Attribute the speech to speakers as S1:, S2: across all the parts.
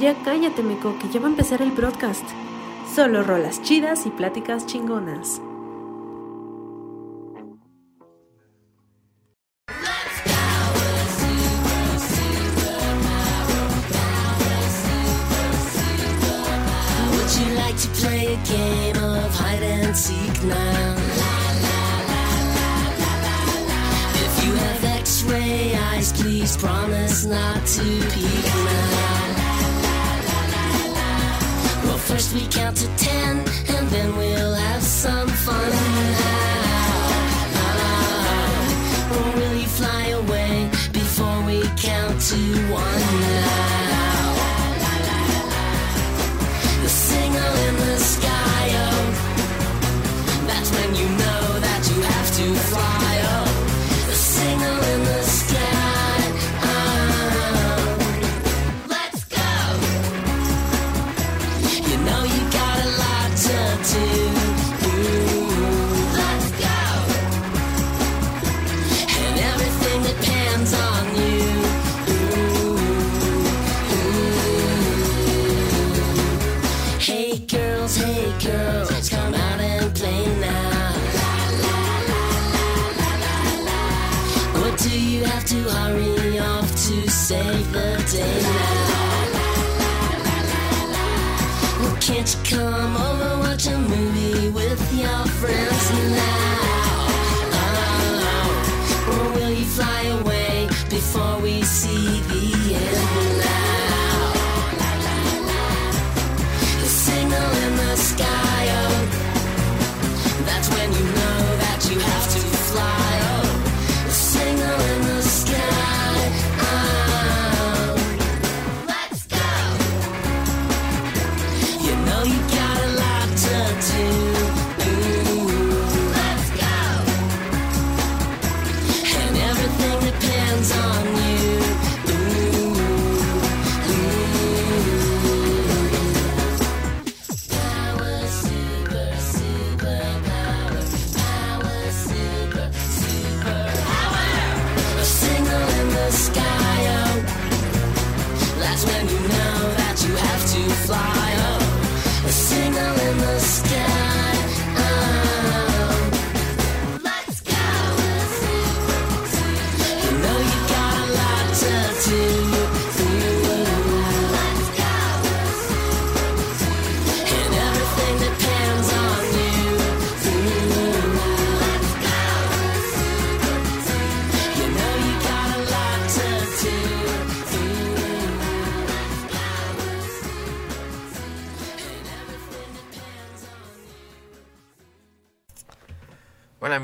S1: Ya cállate, Meco, que ya va a empezar el broadcast. Solo rolas chidas y pláticas chingonas.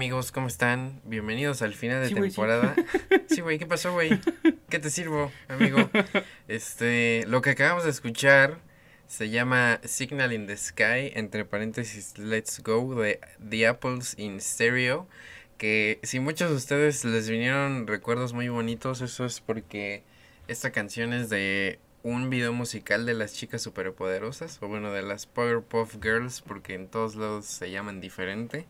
S2: Amigos, ¿cómo están? Bienvenidos al final de
S3: Sí, güey, sí.
S2: temporada. Sí, güey, ¿qué pasó, güey? ¿Qué te sirvo, amigo? Este, lo que acabamos de escuchar se llama Signal in the Sky, entre paréntesis Let's Go, de The Apples in Stereo. Que si muchos de ustedes les vinieron recuerdos muy bonitos, eso es porque esta canción es de un video musical de las chicas superpoderosas, o bueno, de las Powerpuff Girls, porque en todos lados se llaman diferente.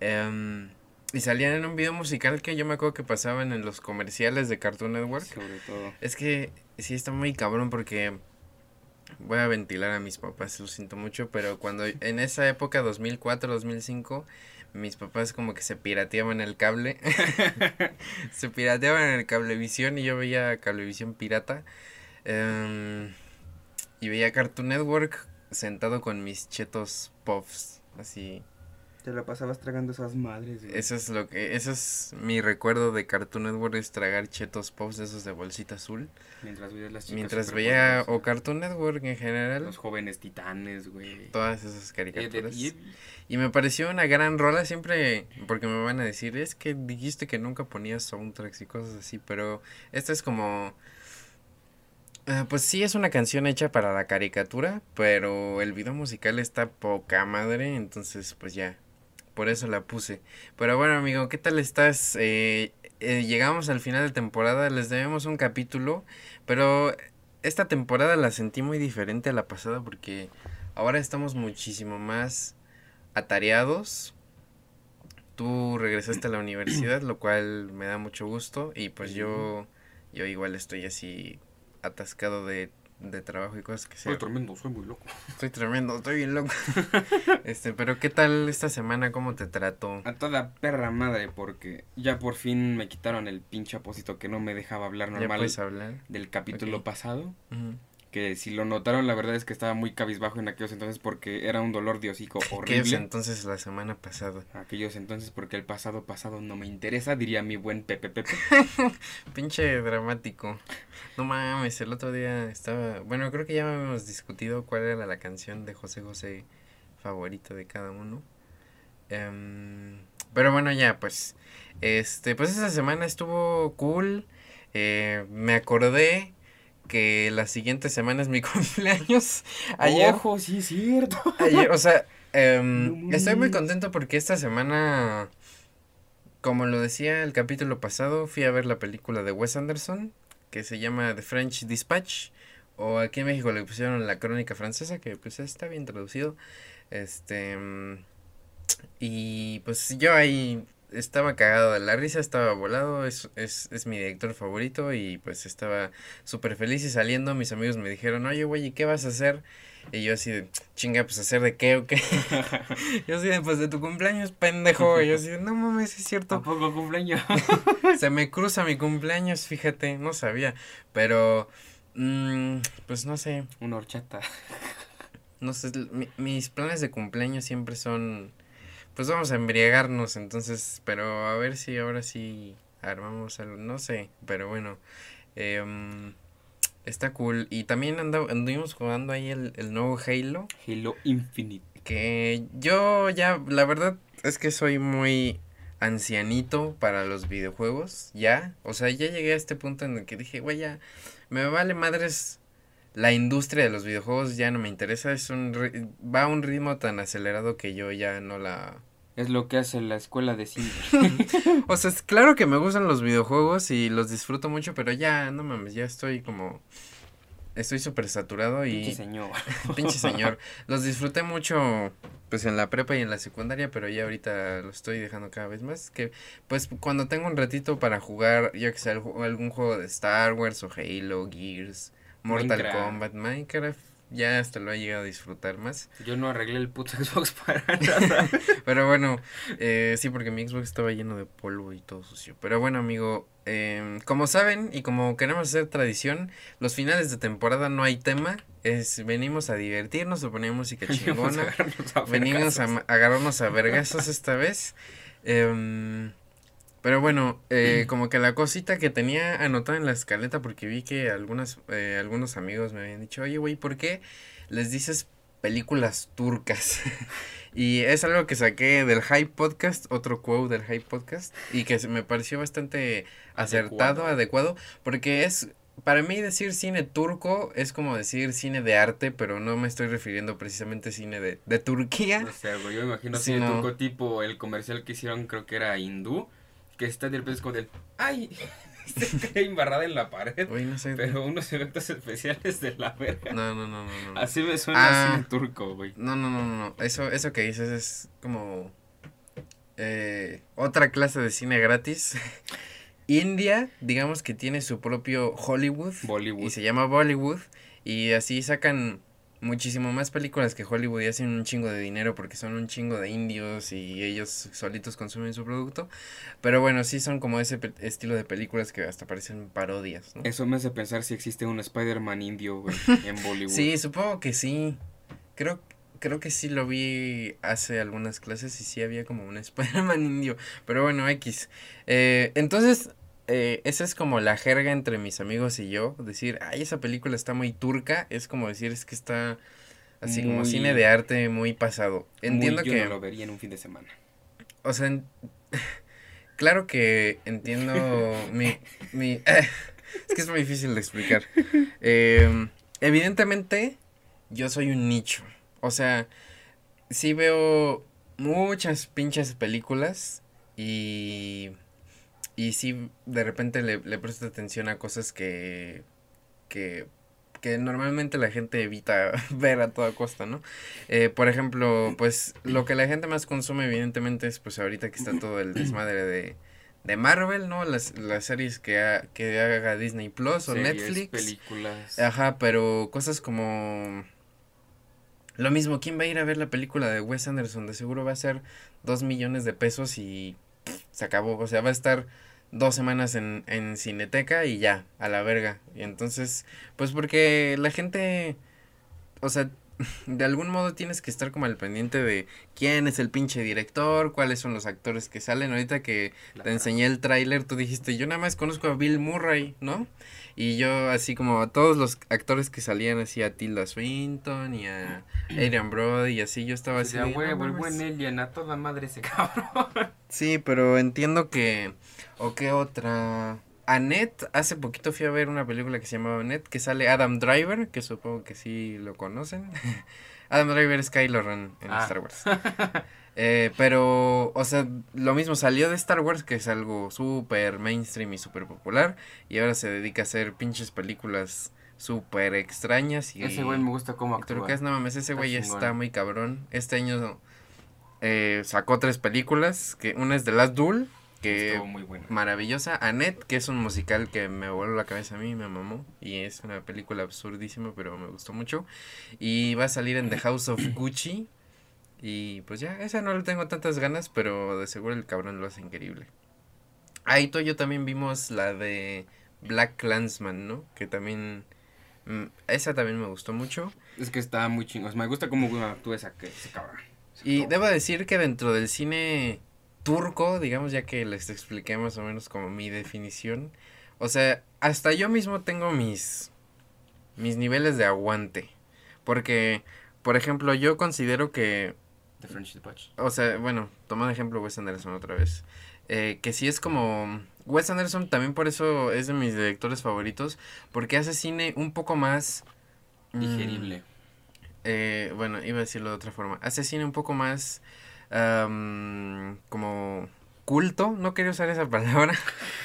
S2: Em, y salían en un video musical que yo me acuerdo que pasaban en los comerciales de Cartoon Network.
S3: Sobre todo.
S2: Es que sí está muy cabrón porque voy a ventilar a mis papás, lo siento mucho, pero cuando en esa época 2004, 2005, mis papás como que se pirateaban el cable. se pirateaban el cablevisión y yo veía cablevisión pirata. em, y veía Cartoon Network sentado con mis chetos puffs, así.
S3: Te la pasabas tragando esas madres, güey.
S2: Eso es lo que, eso es mi recuerdo de Cartoon Network, es tragar chetos puffs de esos de bolsita azul.
S3: Mientras veías las chicas
S2: Mientras veía o Cartoon Network en general,
S3: Los jóvenes titanes, güey.
S2: todas esas caricaturas.
S3: y
S2: me pareció una gran rola siempre, porque me van a decir, es que dijiste que nunca ponías soundtracks y cosas así, pero esta es como... ah, pues sí, es una canción hecha para la caricatura, pero el video musical está poca madre, entonces pues ya, por eso la puse. Pero bueno, amigo, ¿qué tal estás? Eh, eh, llegamos al final de temporada, les debemos un capítulo, pero esta temporada la sentí muy diferente a la pasada porque ahora estamos muchísimo más atareados. Tú regresaste a la universidad, lo cual me da mucho gusto y pues yo yo igual estoy así atascado de de trabajo y cosas que sea.
S3: Soy tremendo, soy muy loco.
S2: Estoy tremendo, estoy bien loco. este, pero ¿qué tal esta semana? ¿Cómo te trató?
S3: A toda perra madre, porque ya por fin me quitaron el pinche apósito que no me dejaba hablar
S2: ¿Ya
S3: normal
S2: puedes hablar?
S3: del capítulo pasado.
S2: Ujú.
S3: Que si lo notaron, la verdad es que estaba muy cabizbajo en aquellos entonces porque era un dolor de hocico
S2: ¿Qué es
S3: horrible.
S2: entonces la semana pasada?
S3: Aquellos entonces porque el pasado pasado no me interesa, diría mi buen Pepe Pepe.
S2: Pinche dramático. No mames, el otro día estaba... Bueno, creo que ya habíamos discutido cuál era la canción de José José favorita de cada uno. Em, pero bueno, ya, pues... Este, pues esa semana estuvo cool. Eh, me acordé que la siguiente semana es mi cumpleaños. Ayer,
S3: Ojo, sí es cierto.
S2: Ayer, o sea, em,
S3: No
S2: estoy muy contento porque esta semana, como lo decía el capítulo pasado, fui a ver la película de Wes Anderson, que se llama The French Dispatch, o aquí en México le pusieron La Crónica Francesa, que pues está bien traducido. Este, mm, y pues yo ahí estaba cagado de la risa, estaba volado, es, es, es mi director favorito y pues estaba súper feliz y saliendo mis amigos me dijeron, oye güey, ¿y qué vas a hacer? Y yo así de, chinga, pues hacer de qué o qué. yo así de, pues de tu cumpleaños, pendejo. Y yo así de, no mames, es cierto.
S3: Tampoco cumpleaños.
S2: Se me cruza mi cumpleaños, fíjate, no sabía. Pero, mm, pues no sé,
S3: Una horchata.
S2: no sé, mi- mis planes de cumpleaños siempre son, pues vamos a embriagarnos, entonces, pero a ver si ahora sí armamos algo, no sé, pero bueno, em, está cool. Y también anda- anduvimos jugando ahí el, el nuevo Halo.
S3: Halo Infinite.
S2: que yo ya, la verdad es que soy muy ancianito para los videojuegos, ya, o sea, ya llegué a este punto en el que dije, güey, ya, me vale madres la industria de los videojuegos, ya no me interesa, es un, va a un ritmo tan acelerado que yo ya no la...
S3: Es lo que hace la escuela de cine.
S2: O sea, es claro que me gustan los videojuegos y los disfruto mucho, pero ya, no mames, ya estoy como... Estoy súper saturado y...
S3: Pinche señor.
S2: Pinche señor. Los disfruté mucho pues en la prepa y en la secundaria, pero ya ahorita lo estoy dejando cada vez más. Que pues cuando tengo un ratito para jugar, yo que sé, algún juego de Star Wars o Halo, Gears, Mortal
S3: Minecraft.
S2: Kombat, Minecraft, ya hasta lo he llegado a disfrutar más.
S3: Yo no arreglé el puto Xbox para nada.
S2: Pero bueno, eh, sí, porque mi Xbox estaba lleno de polvo y todo sucio. Pero bueno, amigo, em, como saben y como queremos hacer tradición, los finales de temporada no hay tema. Es, venimos a divertirnos, a poner música chingona. Venimos a agarrarnos a vergazos esta vez. Em, pero bueno, eh, como que la cosita que tenía anotada en la escaleta, porque vi que algunas, eh, algunos amigos me habían dicho, oye, güey, ¿por qué les dices películas turcas? y es algo que saqué del Hype Podcast, otro quote del Hype Podcast, y que me pareció bastante acertado,
S3: Adecuado.
S2: adecuado, porque es para mí decir cine turco es como decir cine de arte, pero no me estoy refiriendo precisamente a cine de, de Turquía.
S3: O sea, güey, yo me imagino
S2: Sí,
S3: así de
S2: no.
S3: turco tipo el comercial que hicieron, creo que era hindú, que está de repente es como del, ¡ay! Se queda embarrada en la pared.
S2: Uy, no sé.
S3: Pero unos efectos especiales de la verga.
S2: No, no, no, no, no.
S3: Así me suena
S2: Ah.
S3: así turco, güey.
S2: No, no, no, no, no. Eso, eso que dices es como eh, otra clase de cine gratis. India, digamos que tiene su propio Hollywood.
S3: Bollywood.
S2: Y se llama Bollywood. Y así sacan muchísimo más películas que Hollywood y hacen un chingo de dinero porque son un chingo de indios y ellos solitos consumen su producto. Pero bueno, sí son como ese pe- estilo de películas que hasta parecen parodias, ¿no?
S3: Eso me hace pensar si existe un Spider-Man indio, güey, en Bollywood.
S2: Sí, supongo que sí. Creo, creo que sí lo vi hace algunas clases y sí había como un Spider-Man indio. Pero bueno, X. Eh, entonces, eh, esa es como la jerga entre mis amigos y yo. Decir, ay, esa película está muy turca. Es como decir, es que está así como
S3: Muy-
S2: cine de arte muy pasado. Entiendo
S3: Muy, yo
S2: que...
S3: no lo vería en un fin de semana.
S2: O sea, en- claro que entiendo mi... mi es que es muy difícil de explicar. Eh, evidentemente, yo soy un nicho. O sea, sí veo muchas pinches películas y... Y sí, de repente le, le presto atención a cosas que... que que normalmente la gente evita ver a toda costa, ¿no? Eh, por ejemplo, pues lo que la gente más consume evidentemente es pues ahorita que está todo el desmadre de, de Marvel, ¿no? Las, las series que, ha- que haga Disney Plus o
S3: Series,
S2: Netflix.
S3: películas.
S2: Ajá, pero cosas como... Lo mismo, ¿quién va a ir a ver la película de Wes Anderson? De seguro va a ser dos millones de pesos y pff, se acabó. O sea, va a estar dos semanas en, en Cineteca y ya, a la verga. Y entonces, pues porque la gente, o sea, de algún modo tienes que estar como al pendiente de quién es el pinche director, cuáles son los actores que salen. Ahorita que te enseñé el tráiler, tú dijiste, yo nada más conozco a Bill Murray, ¿no? Y yo así como a todos los actores que salían así a Tilda Swinton y a Adrian Brody y así, yo estaba así.
S3: de a
S2: de, "No
S3: huevo, el
S2: mames".
S3: buen Alien, a toda madre ese cabrón.
S2: Sí, pero entiendo que... ¿O qué otra? Annette, hace poquito fui a ver una película que se llamaba Annette, que sale Adam Driver, que supongo que sí lo conocen. Adam Driver es Kylo Ren en
S3: Ah.
S2: Star Wars. Eh, pero, o sea, lo mismo salió de Star Wars, que es algo súper mainstream y súper popular, y ahora se dedica a hacer pinches películas súper extrañas y...
S3: Ese güey me gusta cómo actúa.
S2: no mames, ese
S3: Está
S2: güey
S3: chingón.
S2: está muy cabrón. Este año eh, sacó tres películas, que una es The Last Duel, que
S3: Estuvo muy
S2: maravillosa. Annette, que es un musical que me voló la cabeza a mí, me mamó. Y es una película absurdísima, pero me gustó mucho. Y va a salir en The House of Gucci. Y pues ya, esa no le tengo tantas ganas, pero de seguro el cabrón lo hace increíble. Ahí tú y yo también vimos la de Black Clansman, ¿no? Que también... mm, esa también me gustó mucho.
S3: Es que está muy chingón. Me gusta cómo actúa esa, ese cabrón.
S2: Y debo decir que dentro del cine turco, digamos, ya que les expliqué más o menos como mi definición, o sea, hasta yo mismo tengo mis mis niveles de aguante, porque por ejemplo, yo considero que,
S3: The French Dispatch.
S2: o sea, bueno, tomando ejemplo Wes Anderson otra vez, eh, que si es como Wes Anderson también por eso es de mis directores favoritos, porque hace cine un poco más mm,
S3: Digerible.
S2: Eh, bueno, iba a decirlo de otra forma. Hace cine un poco más am, como culto, no quería usar esa palabra,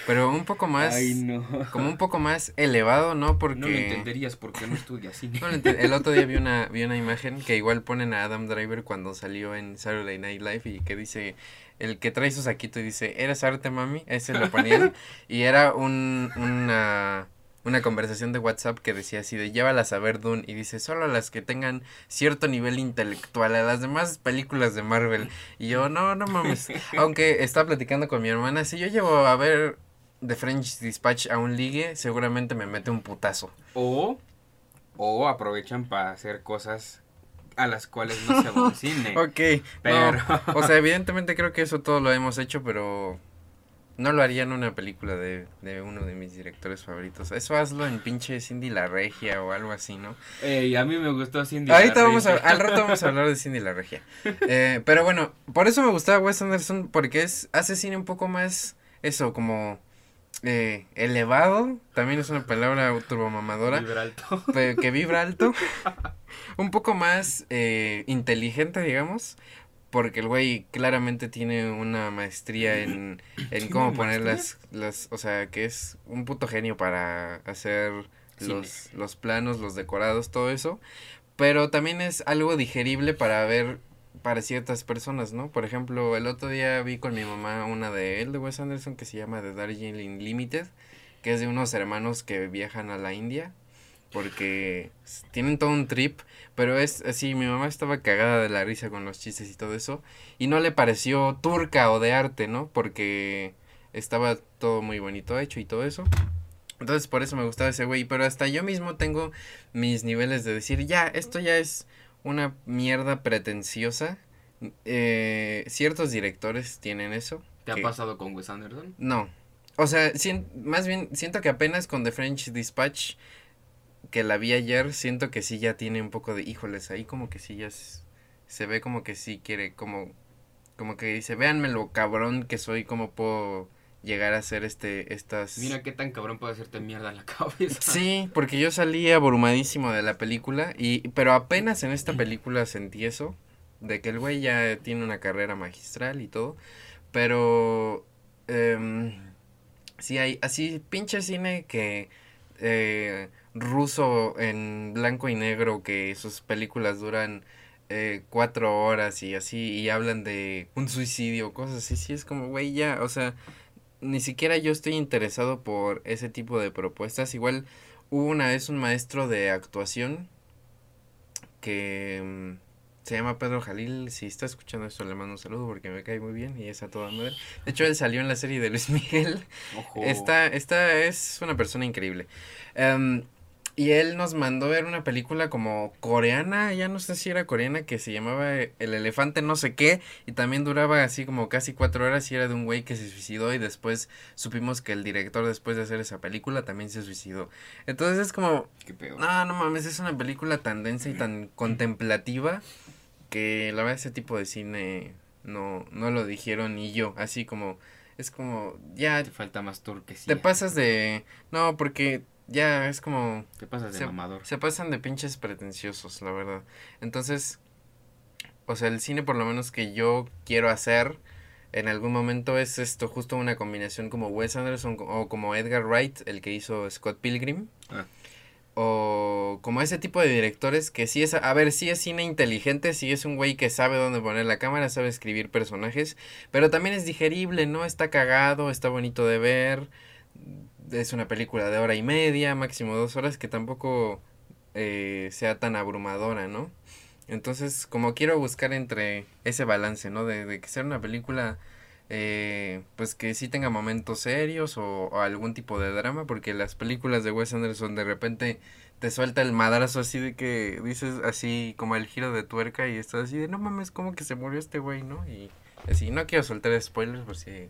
S2: pero un poco más,
S3: Ay, no.
S2: como un poco más elevado, ¿no? Porque
S3: No lo entenderías porque no estudias cine.
S2: no el otro día vi una, vi una imagen que igual ponen a Adam Driver cuando salió en Saturday Night Live y que dice, el que trae su saquito y dice, ¿eres arte, mami? Ese lo ponían y era un, una, una conversación de WhatsApp que decía así de, llévalas a ver Dune y dice, solo a las que tengan cierto nivel intelectual, a las demás películas de Marvel. Y yo, no, no mames. Aunque estaba platicando con mi hermana, si yo llevo a ver The French Dispatch a un ligue, seguramente me mete un putazo.
S3: O, o aprovechan para hacer cosas a las cuales no se cine.
S2: Ok,
S3: Pero-
S2: no, o sea, evidentemente creo que eso todo lo hemos hecho, pero no lo haría en una película de, de uno de mis directores favoritos. Eso hazlo en pinche Cindy la Regia o algo así, ¿no?
S3: Ey, a mí me gustó Cindy.
S2: Ahorita
S3: la
S2: vamos a,
S3: Regia.
S2: al rato vamos a hablar de Cindy la Regia. Eh, pero bueno, por eso me gustaba Wes Anderson, porque es, hace cine un poco más, eso, como eh, elevado, también es una palabra turbomamadora.
S3: Vibra alto.
S2: que vibra alto, un poco más eh, inteligente, digamos, porque el güey claramente tiene una maestría en, en
S3: ¿Tiene
S2: cómo poner las, las, o sea, que es un puto genio para hacer los, los planos, los decorados, todo eso, pero también es algo digerible para ver para ciertas personas, ¿no? Por ejemplo, el otro día vi con mi mamá una de él, de Wes Anderson, que se llama The Darjeeling Limited, que es de unos hermanos que viajan a la India, porque tienen todo un trip, pero es así, mi mamá estaba cagada de la risa con los chistes y todo eso, y no le pareció turca o de arte, ¿no? Porque estaba todo muy bonito hecho y todo eso. Entonces por eso me gustaba ese güey, pero hasta yo mismo tengo mis niveles de decir, ya, esto ya es una mierda pretenciosa. Eh, ciertos directores tienen eso.
S3: ¿Te ha pasado con Wes Anderson?
S2: No. O sea, sien- más bien siento que apenas con The French Dispatch, que la vi ayer, siento que sí ya tiene un poco de, híjoles, ahí como que sí ya se ve como que sí quiere, como, como que dice, véanme lo cabrón que soy, cómo puedo llegar a hacer este, estas...
S3: Mira qué tan cabrón puede hacerte mierda en la cabeza.
S2: Sí, porque yo salí abrumadísimo de la película y pero apenas en esta película sentí eso de que el güey ya tiene una carrera magistral y todo, pero em, sí hay así pinche cine que eh, ruso en blanco y negro que sus películas duran eh, cuatro horas y así y hablan de un suicidio cosas así sí es como güey ya o sea ni siquiera yo estoy interesado por ese tipo de propuestas. Igual hubo una vez un maestro de actuación que mm, se llama Pedro Jalil. Si está escuchando esto, le mando un saludo porque me cae muy bien y es a toda madre. De hecho, él salió en la serie de Luis Miguel.
S3: Ojo.
S2: Esta, esta es una persona increíble. Em, y él nos mandó ver una película como coreana, ya no sé si era coreana, que se llamaba El elefante no sé qué, y también duraba así como casi cuatro horas y era de un güey que se suicidó y después supimos que el director después de hacer esa película también se suicidó. Entonces es como,
S3: Qué pedo.
S2: no, no mames, es una película tan densa y tan contemplativa que la verdad ese tipo de cine no, no lo dijeron ni yo, así como, es como, ya
S3: Te falta más turquesía.
S2: te pasas de, no, porque ya es como,
S3: Te pasas de
S2: se,
S3: mamador.
S2: se pasan de pinches pretenciosos, la verdad. Entonces, o sea, el cine por lo menos que yo quiero hacer en algún momento es esto, justo una combinación como Wes Anderson o como Edgar Wright, el que hizo Scott Pilgrim.
S3: Ah.
S2: O como ese tipo de directores que sí es, a ver, sí es cine inteligente, sí es un güey que sabe dónde poner la cámara, sabe escribir personajes, pero también es digerible, ¿no? Está cagado, está bonito de ver, es una película de hora y media, máximo dos horas, que tampoco eh, sea tan abrumadora, ¿no? Entonces, como quiero buscar entre ese balance, ¿no? De, de que sea una película, eh, pues que sí tenga momentos serios o, algún tipo de drama, porque las películas de Wes Anderson de repente te suelta el madrazo así de que dices así como el giro de tuerca y estás así de no mames, como que se murió este güey, ¿no? Y así, no quiero soltar spoilers por si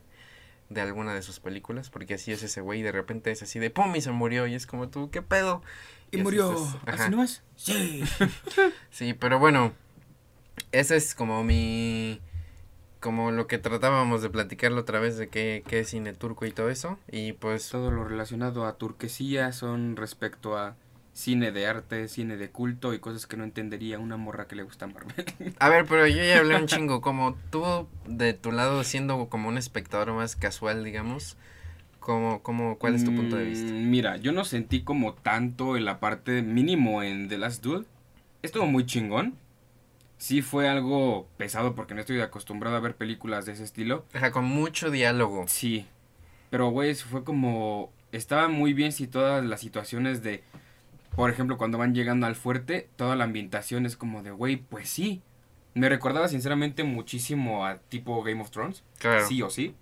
S2: de alguna de sus películas, porque así es ese güey, y de repente es así de pum y se murió y es como tú, ¿qué pedo?
S3: Y murió. ¿Así no es? Sí.
S2: Sí, pero bueno, ese es como mi, como lo que tratábamos de platicarlo otra vez de qué, qué es cine turco y todo eso, y pues,
S3: Todo lo relacionado a turquesía son respecto a cine de arte, cine de culto y cosas que no entendería una morra que le gusta Marvel.
S2: a ver, pero yo ya hablé un chingo, como tú de tu lado siendo como un espectador más casual, digamos, como, como, ¿cuál es tu punto de vista?
S3: Mm, Mira, yo no sentí como tanto en la parte mínimo en The Last Duel. Estuvo muy chingón. Sí fue algo pesado porque no estoy acostumbrado a ver películas de ese estilo.
S2: O sea, con mucho diálogo.
S3: Sí. Pero, güey, fue como... Estaba muy bien situadas las situaciones de... Por ejemplo, cuando van llegando al fuerte, toda la ambientación es como de, güey, pues sí. Me recordaba sinceramente muchísimo a tipo Game of Thrones.
S2: Claro.
S3: Sí o sí.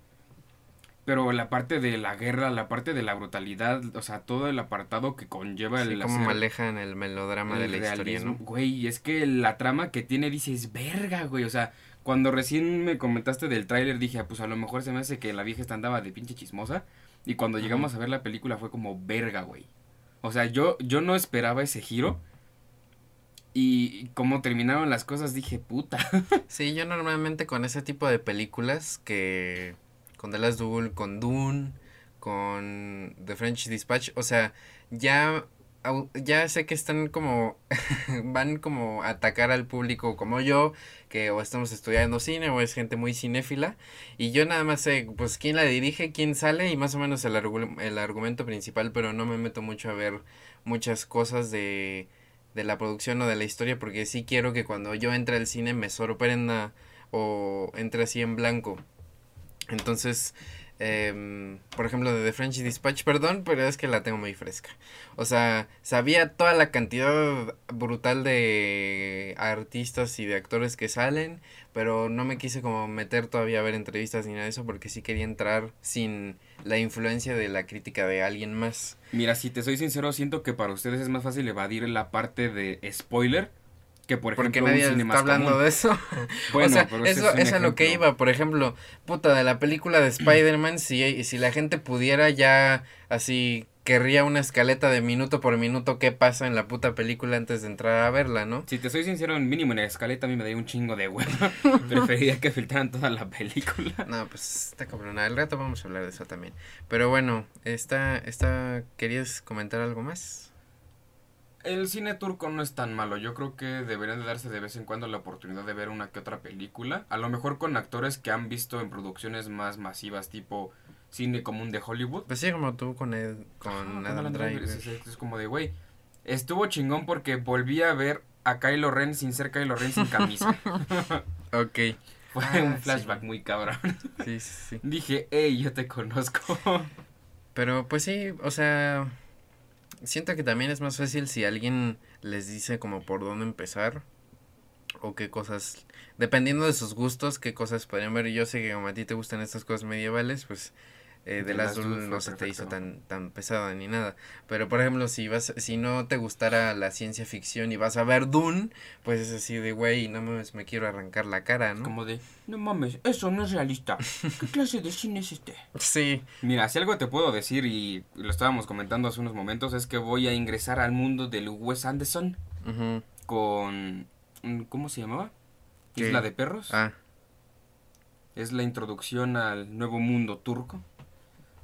S3: Pero la parte de la guerra, la parte de la brutalidad, o sea, todo el apartado que conlleva
S2: Sí,
S3: el
S2: como
S3: hacer
S2: manejan el melodrama
S3: el
S2: de la historia,
S3: realismo.
S2: ¿no?
S3: Güey, es que la trama que tiene dices, verga, güey. O sea, cuando recién me comentaste del tráiler dije, ah, pues a lo mejor se me hace que la vieja esta andaba de pinche chismosa. Y cuando llegamos a ver la película fue como, verga, güey. O sea, yo, yo no esperaba ese giro. Y como terminaron las cosas dije, puta.
S2: Sí, yo normalmente con ese tipo de películas que con The Last Duel, con Dune, con The French Dispatch, o sea, ya ya sé que están como van como a atacar al público como yo, que o estamos estudiando cine o es gente muy cinéfila y yo nada más sé pues quién la dirige, quién sale y más o menos el, argu- el argumento principal, pero no me meto mucho a ver muchas cosas de de la producción o de la historia porque sí quiero que cuando yo entre al cine me sorprenda o entre así en blanco. Entonces, em, por ejemplo, de The French Dispatch, perdón, pero es que la tengo muy fresca. O sea, sabía toda la cantidad brutal de artistas y de actores que salen, pero no me quise como meter todavía a ver entrevistas ni nada de eso porque sí quería entrar sin la influencia de la crítica de alguien más.
S3: Mira, si te soy sincero, siento que para ustedes es más fácil evadir la parte de spoiler que por
S2: Porque
S3: ejemplo
S2: nadie
S3: un cine
S2: está hablando
S3: común.
S2: de eso.
S3: Bueno,
S2: o sea,
S3: pero
S2: eso
S3: es
S2: a lo que iba. Por ejemplo, puta, de la película de Spider-Man, si, si la gente pudiera ya así, querría una escaleta de minuto por minuto qué pasa en la puta película antes de entrar a verla, ¿no?
S3: Si te soy sincero, en mínimo en la escaleta a mí me daría un chingo de hueva. Preferiría que filtraran toda la película.
S2: No, pues está cabrona. Al rato vamos a hablar de eso también. Pero bueno, esta, esta, ¿querías comentar algo más?
S3: El cine turco no es tan malo. Yo creo que deberían de darse de vez en cuando la oportunidad de ver una que otra película. A lo mejor con actores que han visto en producciones más masivas, tipo cine común de Hollywood.
S2: Pues sí, como tú con, Ed, con
S3: Ajá, con
S2: Adam
S3: Alan
S2: Driver.
S3: Es, es- es como de, güey, estuvo chingón porque volví a ver a Kylo Ren sin ser Kylo Ren sin camisa.
S2: Ok.
S3: Fue
S2: Ah,
S3: un
S2: sí.
S3: flashback muy cabrón.
S2: Sí, sí, sí.
S3: Dije, hey, yo te conozco.
S2: Pero pues sí, o sea, siento que también es más fácil si alguien les dice como por dónde empezar o qué cosas, dependiendo de sus gustos, qué cosas podrían ver. Yo sé que como a ti te gustan estas cosas medievales, pues eh,
S3: The
S2: de las
S3: Last Duel
S2: no se te hizo tan tan pesada ni nada. Pero por ejemplo, si vas si no te gustara la ciencia ficción y vas a ver Dune, pues es así de güey, no mames, me quiero arrancar la cara, ¿no?
S3: Como de, no mames, eso no es realista. ¿Qué clase de cine es este?
S2: Sí,
S3: Mira, si algo te puedo decir, y lo estábamos comentando hace unos momentos, es que voy a ingresar al mundo del Wes Anderson con... mm, ¿Cómo se llamaba?
S2: ¿Qué?
S3: Isla de Perros.
S2: Ah,
S3: Es la introducción al nuevo mundo turco.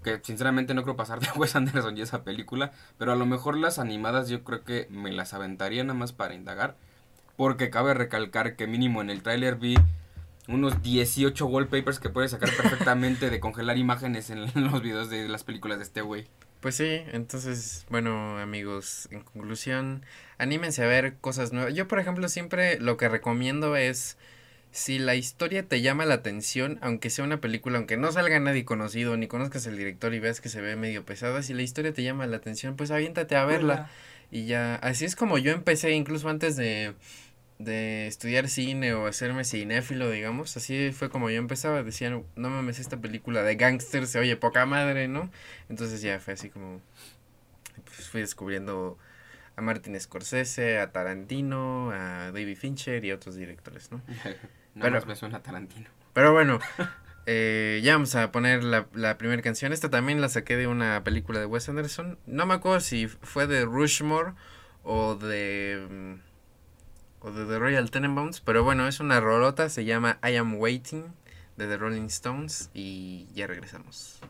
S3: Que sinceramente no creo pasar de Wes Anderson y esa película. Pero a lo mejor las animadas yo creo que me las aventaría nada más para indagar. Porque cabe recalcar que mínimo en el tráiler vi unos 18 wallpapers que puedes sacar perfectamente de congelar imágenes en los videos de las películas de este güey.
S2: Pues sí, entonces, bueno, amigos, en conclusión, anímense a ver cosas nuevas. Yo, por ejemplo, siempre lo que recomiendo es, si la historia te llama la atención, aunque sea una película, aunque no salga nadie conocido, ni conozcas el director y veas que se ve medio pesada, si la historia te llama la atención, pues aviéntate a verla. Y ya, así es como yo empecé, incluso antes de, de estudiar cine o hacerme cinéfilo, digamos. Así fue como yo empezaba. Decían, no mames, esta película de gangsters se oye poca madre, ¿no? Entonces ya fue así como. Pues fui descubriendo a Martin Scorsese, a Tarantino, a David Fincher y a otros directores, ¿no?
S3: Nada
S2: Pero-
S3: más me suena Tarantino.
S2: Pero bueno, eh, ya vamos a poner la, la primera canción. Esta también la saqué de una película de Wes Anderson. No me acuerdo si fue de Rushmore o de. mm, o de The Royal Tenenbaums. Pero bueno, es una rolota. Se llama I Am Waiting de The Rolling Stones. Y ya regresamos.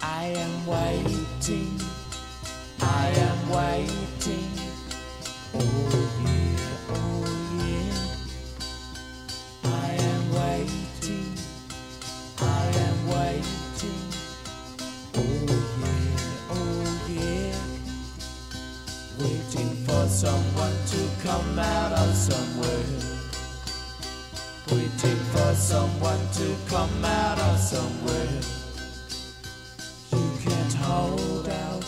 S4: I am waiting. I am waiting. Oh yeah, oh yeah. I am waiting. I am waiting. Oh yeah, oh yeah. Waiting for someone to come out of somewhere. Waiting for someone to come out of somewhere. Hold out.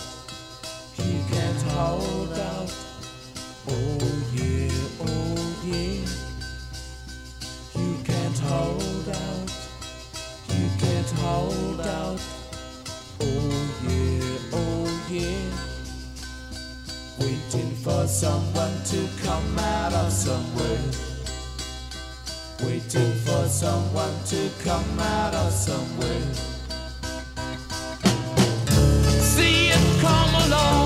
S4: You can't hold out. Oh yeah, oh yeah. You can't hold out. You can't hold out. Oh yeah, oh yeah. Waiting for someone to come out of somewhere. Waiting for someone to come out of somewhere.
S2: alone.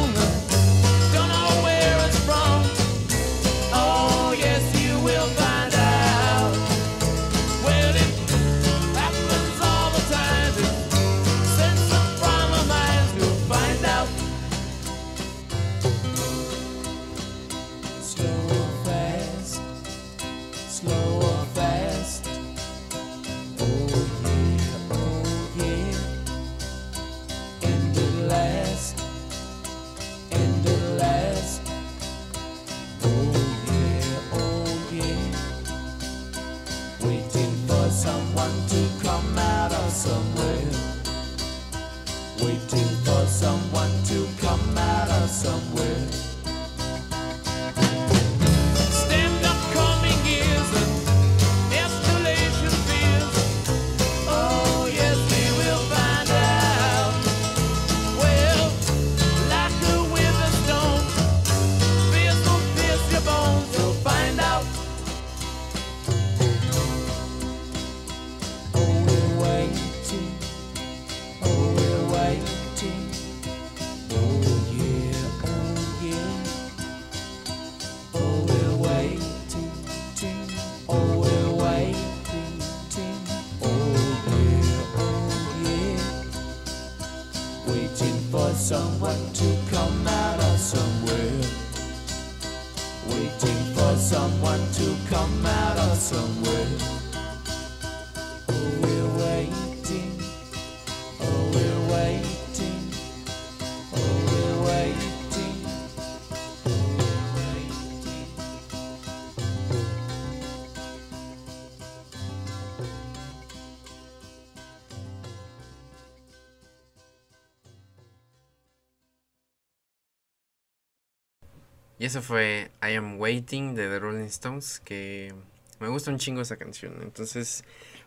S2: Eso fue I Am Waiting de The Rolling Stones, que me gusta un chingo esa canción. Entonces,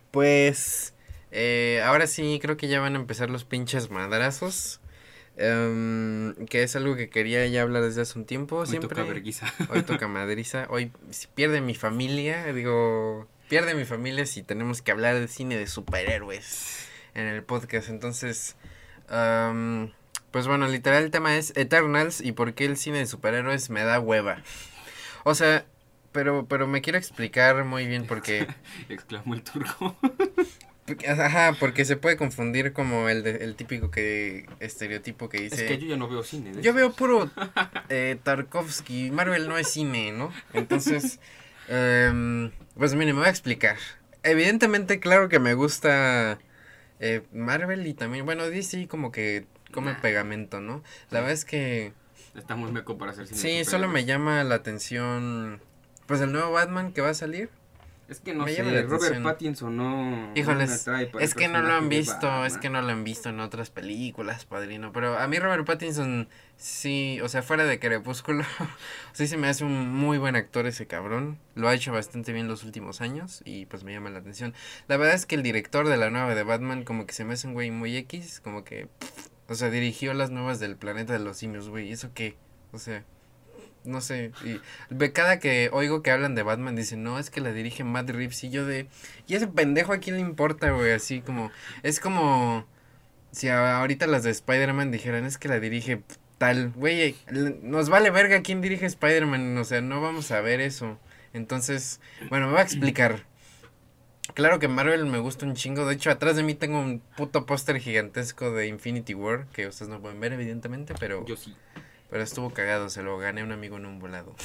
S2: pues, eh, ahora sí creo que ya van a empezar los pinches madrazos. em, que es algo que quería ya hablar desde hace un tiempo.
S3: Hoy
S2: Siempre,
S3: toca verguiza.
S2: Hoy toca madriza. Hoy si pierde mi familia, digo, pierde mi familia si tenemos que hablar de cine de superhéroes en el podcast. Entonces, am, pues bueno, literal el tema es Eternals y por qué el cine de superhéroes me da hueva. O sea, pero, pero me quiero explicar muy bien porque...
S3: Exclamó el turco.
S2: Ajá, porque se puede confundir como el, de- el típico que estereotipo que dice...
S3: Es que yo ya no veo cine.
S2: Yo veo puro eh, Tarkovsky, Marvel no es cine, ¿no? Entonces, em, pues mire, me voy a explicar. Evidentemente, claro que me gusta eh, Marvel y también, bueno, DC como que come
S3: Nah.
S2: pegamento, ¿no? La verdad es que
S3: Está muy meco para hacer cine.
S2: sí, solo me llama la atención, pues el nuevo Batman que va a salir.
S3: Es que no
S2: me
S3: sé,
S2: llama la
S3: Robert
S2: atención.
S3: Pattinson no. no me
S2: Híjoles,
S3: para
S2: es que no lo han visto, es que no lo han visto en otras películas, padrino. Pero a mí Robert Pattinson, sí, o sea, fuera de Crepúsculo, sí se me hace un muy buen actor ese cabrón. Lo ha hecho bastante bien los últimos años y pues me llama la atención. La verdad es que el director de la nueva de Batman como que se me hace un güey muy X, como que, o sea, dirigió las nuevas del planeta de los simios, güey. ¿Y eso qué? O sea... No sé, y cada que oigo que hablan de Batman dicen, no, es que la dirige Matt Reeves y yo de, ¿y ese pendejo a quién le importa, güey? Así como, es como si ahorita las de Spider-Man dijeran, es que la dirige tal, güey, nos vale verga quién dirige Spider-Man, o sea, no vamos a ver eso. Entonces, bueno, me voy a explicar. Claro que Marvel me gusta un chingo, de hecho atrás de mí tengo un puto póster gigantesco de Infinity War, que ustedes no pueden ver evidentemente, pero,
S3: Yo sí.
S2: pero estuvo cagado, se lo gané a un amigo en un volado.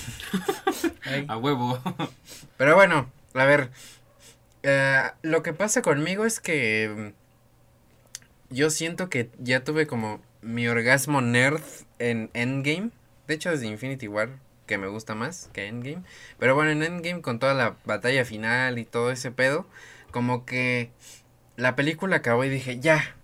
S3: A huevo.
S2: Pero bueno, a ver. eh, lo que pasa conmigo es que mm, yo siento que ya tuve como mi orgasmo nerd en Endgame. De hecho, desde Infinity War, que me gusta más que Endgame. Pero bueno, en Endgame, con toda la batalla final y todo ese pedo, como que la película acabó y dije, ya.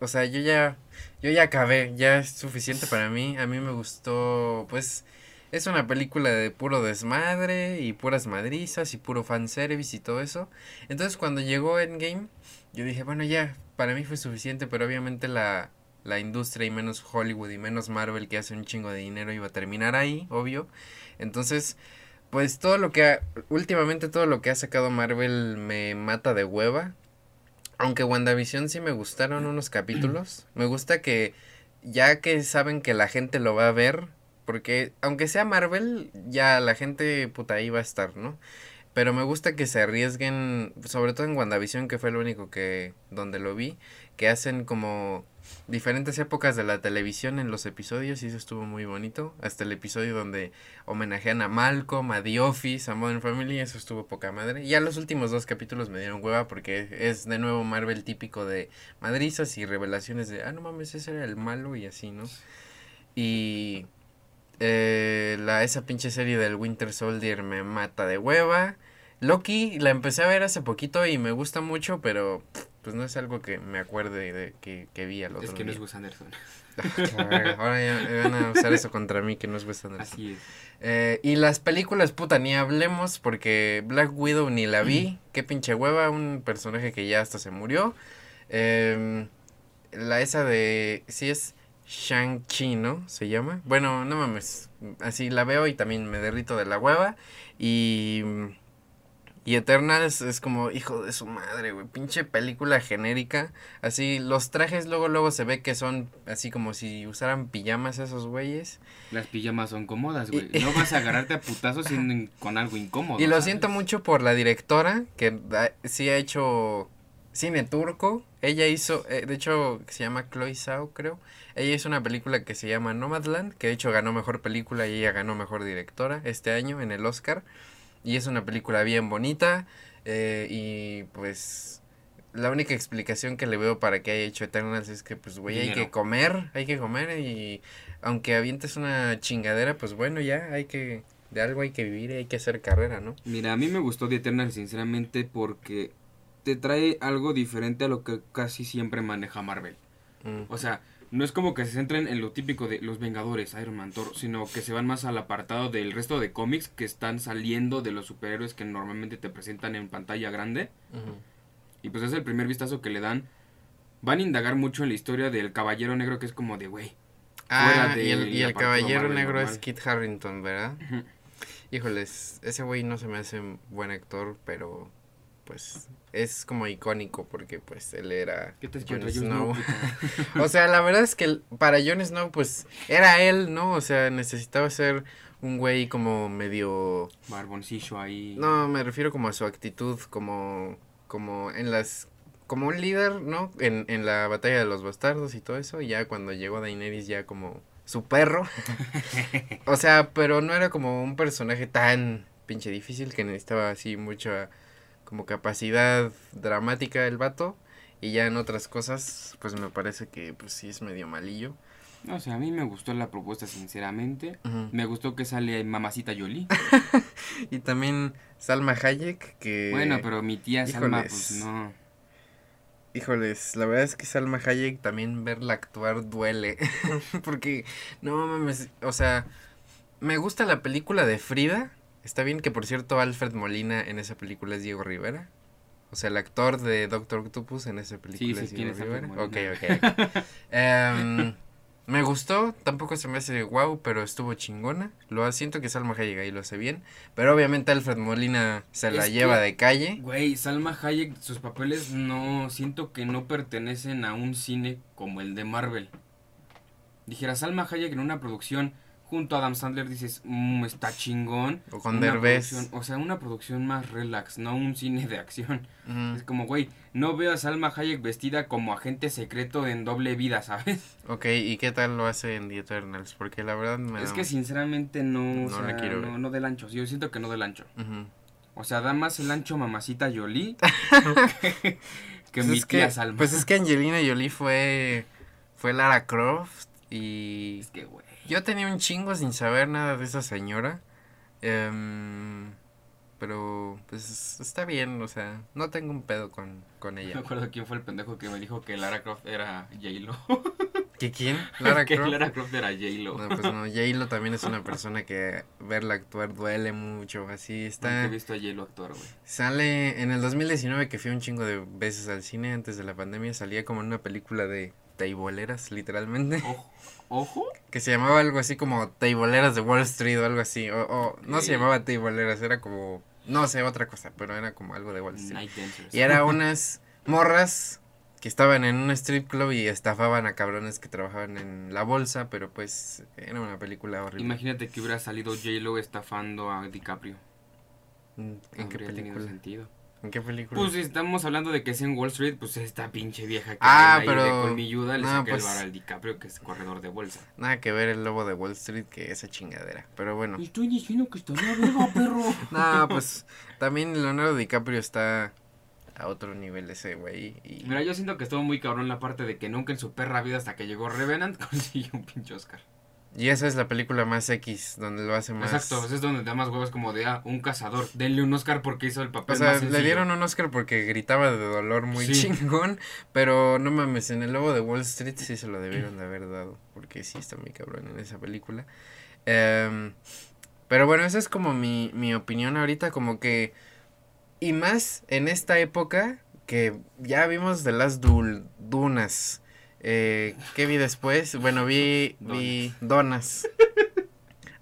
S2: O sea, yo ya, yo ya acabé, ya es suficiente para mí. A mí me gustó, pues, es una película de puro desmadre y puras madrizas y puro fanservice y todo eso. Entonces cuando llegó Endgame, yo dije, bueno, ya, para mí fue suficiente, pero obviamente la, la industria y menos Hollywood y menos Marvel que hace un chingo de dinero iba a terminar ahí, obvio. Entonces, pues todo lo que ha, últimamente todo lo que ha sacado Marvel me mata de hueva. Aunque WandaVision sí me gustaron unos capítulos. Me gusta que ya que saben que la gente lo va a ver, porque aunque sea Marvel, ya la gente puta ahí va a estar, ¿no? Pero me gusta que se arriesguen, sobre todo en WandaVision, que fue lo único que donde lo vi, que hacen como diferentes épocas de la televisión en los episodios y eso estuvo muy bonito. Hasta el episodio donde homenajean a Malcolm, a The Office, a Modern Family, eso estuvo poca madre. Ya los últimos dos capítulos me dieron hueva porque es de nuevo Marvel típico de madrizas y revelaciones de, ah, no mames, ese era el malo y así, ¿no? Y eh, la, esa pinche serie del Winter Soldier me mata de hueva. Loki la empecé a ver hace poquito y me gusta mucho, pero pues no es algo que me acuerde de que, que vi al otro
S3: Es que no es. Wes Anderson.
S2: Ahora ya van a usar eso contra mí que no es Wes Anderson.
S3: Así es.
S2: Eh, y las películas, puta, ni hablemos porque Black Widow ni la vi. Qué pinche hueva, un personaje que ya hasta se murió. Em, la esa de... Sí es Shang-Chi, ¿no? Se llama. Bueno, no mames. Así la veo y también me derrito de la hueva. Y... Y Eternals es como, hijo de su madre, güey. Pinche película genérica. Así, los trajes luego, luego se ve que son así como si usaran pijamas esos güeyes.
S3: Las pijamas son cómodas, güey. No vas a agarrarte a putazos sin- con algo incómodo.
S2: Y lo
S3: ¿sabes?
S2: siento mucho por la directora, que da- sí ha hecho cine turco. Ella hizo, eh, de hecho, se llama Chloe Zhao, creo. Ella hizo una película que se llama Nomadland, que de hecho ganó mejor película y ella ganó mejor directora este año en el Oscar. Y es una película bien bonita. eh, y pues la única explicación que le veo para que haya hecho Eternals es que pues güey hay que comer, hay que comer y aunque avientes una chingadera, pues bueno, ya hay que de algo hay que vivir y hay que hacer carrera, ¿no?
S3: Mira, a mí me gustó The Eternal sinceramente porque te trae algo diferente a lo que casi siempre maneja Marvel.
S2: Mm.
S3: O sea, no es como que se centren en lo típico de los Vengadores, Iron Man, Thor, sino que se van más al apartado del resto de cómics que están saliendo de los superhéroes que normalmente te presentan en pantalla grande. Y pues es el primer vistazo que le dan. Van a indagar mucho en la historia del Caballero Negro, que es como de, güey.
S2: Ah, y el, y caballero
S3: Marvel
S2: negro es. Kit Harrington, ¿verdad? Híjoles, ese güey no se me hace buen actor, pero pues es como icónico porque pues él era
S3: ¿Qué te
S2: Jon Snow. O sea, la verdad es que para Jon Snow pues era él, ¿no? O sea, necesitaba ser un güey como medio
S3: Barboncillo ahí.
S2: no, me refiero como a su actitud como como en las como un líder, ¿no? En, en la batalla de los bastardos y todo eso, y ya cuando llegó Daenerys ya como su perro. o sea, pero no era como un personaje tan pinche difícil que necesitaba así mucha como capacidad dramática el vato. Y ya en otras cosas, pues me parece que pues sí es medio malillo.
S3: No, o sea, a mí me gustó la propuesta, sinceramente. Me gustó que sale Mamacita Jolie.
S2: Y también Salma Hayek, que...
S3: Bueno, pero mi tía Salma, pues no.
S2: Híjoles, la verdad es que Salma Hayek también verla actuar duele. Porque, no mames, o sea, me gusta la película de Frida. Está bien que, por cierto, Alfred Molina en esa película es Diego Rivera. O sea, el actor de Doctor Octopus en esa película
S3: sí,
S2: es
S3: ¿quién
S2: Diego
S3: es Alfred
S2: Rivera. Ok, ok. Em, me gustó, tampoco se me hace guau, pero estuvo chingona. Lo siento que Salma Hayek ahí lo hace bien. Pero obviamente Alfred Molina se la
S3: Es
S2: lleva
S3: que-
S2: de calle.
S3: Güey, Salma Hayek, sus papeles no. Siento que no pertenecen a un cine como el de Marvel. Dijera Salma Hayek en una producción junto a Adam Sandler, dices, mmm, está chingón.
S2: O con
S3: Una
S2: Derbez.
S3: O sea, una producción más relax, no un cine de acción. Es como, güey, no veo a Salma Hayek vestida como agente secreto en doble vida, ¿sabes?
S2: Ok, ¿y qué tal lo hace en The Eternals? Porque la verdad me
S3: Es
S2: da-
S3: que sinceramente no, o
S2: No la
S3: sea,
S2: quiero
S3: no,
S2: ver.
S3: no del ancho. Yo siento que no del ancho. O sea, da más el ancho mamacita Jolie que, que
S2: Pues
S3: mi tía
S2: que,
S3: Salma.
S2: Pues es que Angelina Jolie fue, fue Lara Croft y
S3: Es que, güey.
S2: Yo tenía un chingo sin saber nada de esa señora. Em, pero pues está bien, o sea, no tengo un pedo con, con
S3: No me
S2: ella.
S3: acuerdo quién fue el pendejo que me dijo que Lara Croft era J-Lo.
S2: ¿Que quién? Lara
S3: que
S2: Croft.
S3: Lara Croft era J-Lo.
S2: No, pues no, J-Lo también es una persona que verla actuar duele mucho, así
S3: Nunca
S2: está.
S3: he visto a J-Lo actuar, güey.
S2: Sale en el 2019 que fui un chingo de veces al cine antes de la pandemia, salía como en una película de teiboleras, literalmente,
S3: Ojo. ¿Ojo?
S2: que se llamaba algo así como Teiboleras de Wall Street o algo así, o, o no se llamaba Teiboleras, era como, no sé, otra cosa, pero era como algo de Wall Street.
S3: Night Dancers.
S2: Y era unas morras que estaban en un strip club y estafaban a cabrones que trabajaban en la bolsa, pero pues era una película horrible.
S3: Imagínate que hubiera salido J-Lo estafando a DiCaprio.
S2: ¿En qué
S3: Habría tenido
S2: película?
S3: sentido.
S2: ¿En qué película?
S3: Pues si estamos hablando de que es en Wall Street, pues esta pinche vieja que
S2: Ah,
S3: ahí de
S2: pero-
S3: colmilluda le
S2: no,
S3: saca
S2: pues-
S3: el bar al DiCaprio que es corredor de bolsa.
S2: Nada que ver el lobo de Wall Street que esa chingadera, pero bueno.
S3: Estoy diciendo que estaría verga, perro.
S2: No, pues también Leonardo DiCaprio está a otro nivel ese güey. Y...
S3: Mira, yo siento que estuvo muy cabrón la parte de que nunca en su perra vida hasta que llegó Revenant consiguió un pinche Oscar.
S2: Y esa es la película más X, donde lo hace más...
S3: Exacto, ese es donde da más huevos como de, ah, un cazador, denle un Oscar porque hizo el papel
S2: O sea,
S3: más
S2: le dieron un Oscar porque gritaba de dolor muy
S3: Sí.
S2: chingón, pero no mames, en el lobo de Wall Street sí se lo debieron de haber dado, porque sí está muy cabrón en esa película. Em, pero bueno, esa es como mi, mi opinión ahorita, como que... Y más en esta época que ya vimos de las dul Dunas. Eh, ¿Qué vi después? Bueno, vi, vi Donas.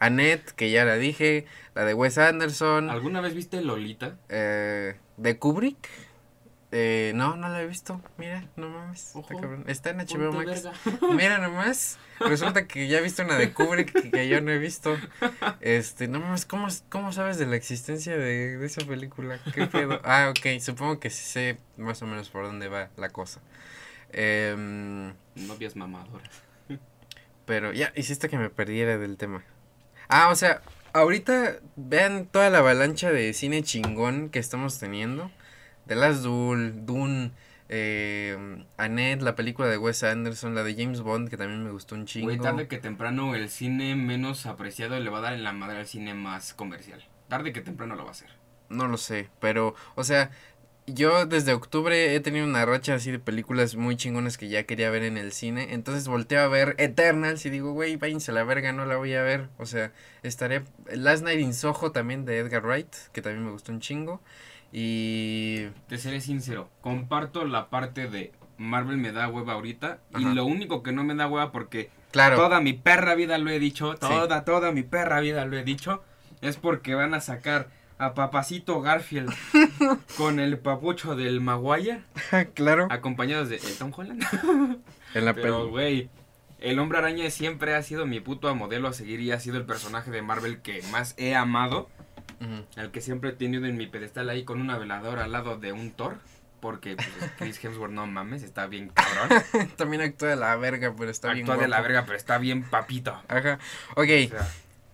S2: Annette, que ya la dije, la de Wes Anderson.
S3: ¿Alguna vez viste Lolita?
S2: Eh, de Kubrick. Eh, no, no la he visto. Mira, no mames. Está, cabrón. Está en HBO Max.
S3: verga.
S2: Mira nomás. Resulta que ya he visto una de Kubrick que, que yo no he visto. Este, no mames, ¿cómo, cómo sabes de la existencia de, de esa película? ¿Qué pedo? Ah, ok, supongo que sí sé más o menos por dónde va la cosa. Em,
S3: Novias mamadoras.
S2: pero ya, hiciste que me perdiera del tema. Ah, o sea, ahorita vean toda la avalancha de cine chingón que estamos teniendo. The Last Duel, Dune, eh, Annette, la película de Wes Anderson, la de James Bond, que también me gustó un chingo.
S3: Güey, tarde que temprano el cine menos apreciado le va a dar en la madre al cine más comercial. Tarde que temprano lo va a hacer.
S2: No lo sé, pero, o sea, yo desde octubre he tenido una racha así de películas muy chingonas que ya quería ver en el cine. Entonces volteo a ver Eternals y digo, güey, váyanse a la verga, no la voy a ver. O sea, estaré. Last Night in Soho también de Edgar Wright, que también me gustó un chingo. Y.
S3: Te seré sincero, comparto la parte de Marvel me da hueva ahorita y lo único que no me da hueva porque
S2: Claro.
S3: toda mi perra vida lo he dicho, toda, toda mi perra vida lo he dicho, es porque van a sacar a Papacito Garfield con el papucho del Maguire
S2: claro.
S3: acompañados de el Tom Holland.
S2: En la
S3: Pero, güey, el hombre araña siempre ha sido mi puto modelo a seguir y ha sido el personaje de Marvel que más he amado. El que siempre he tenido en mi pedestal ahí con una veladora al lado de un Thor. Porque pues, Chris Hemsworth, no mames, está bien cabrón.
S2: También actúa de la verga, pero está bien.
S3: Actúa de la verga, pero está bien papito.
S2: Ajá. Ok.
S3: O sea,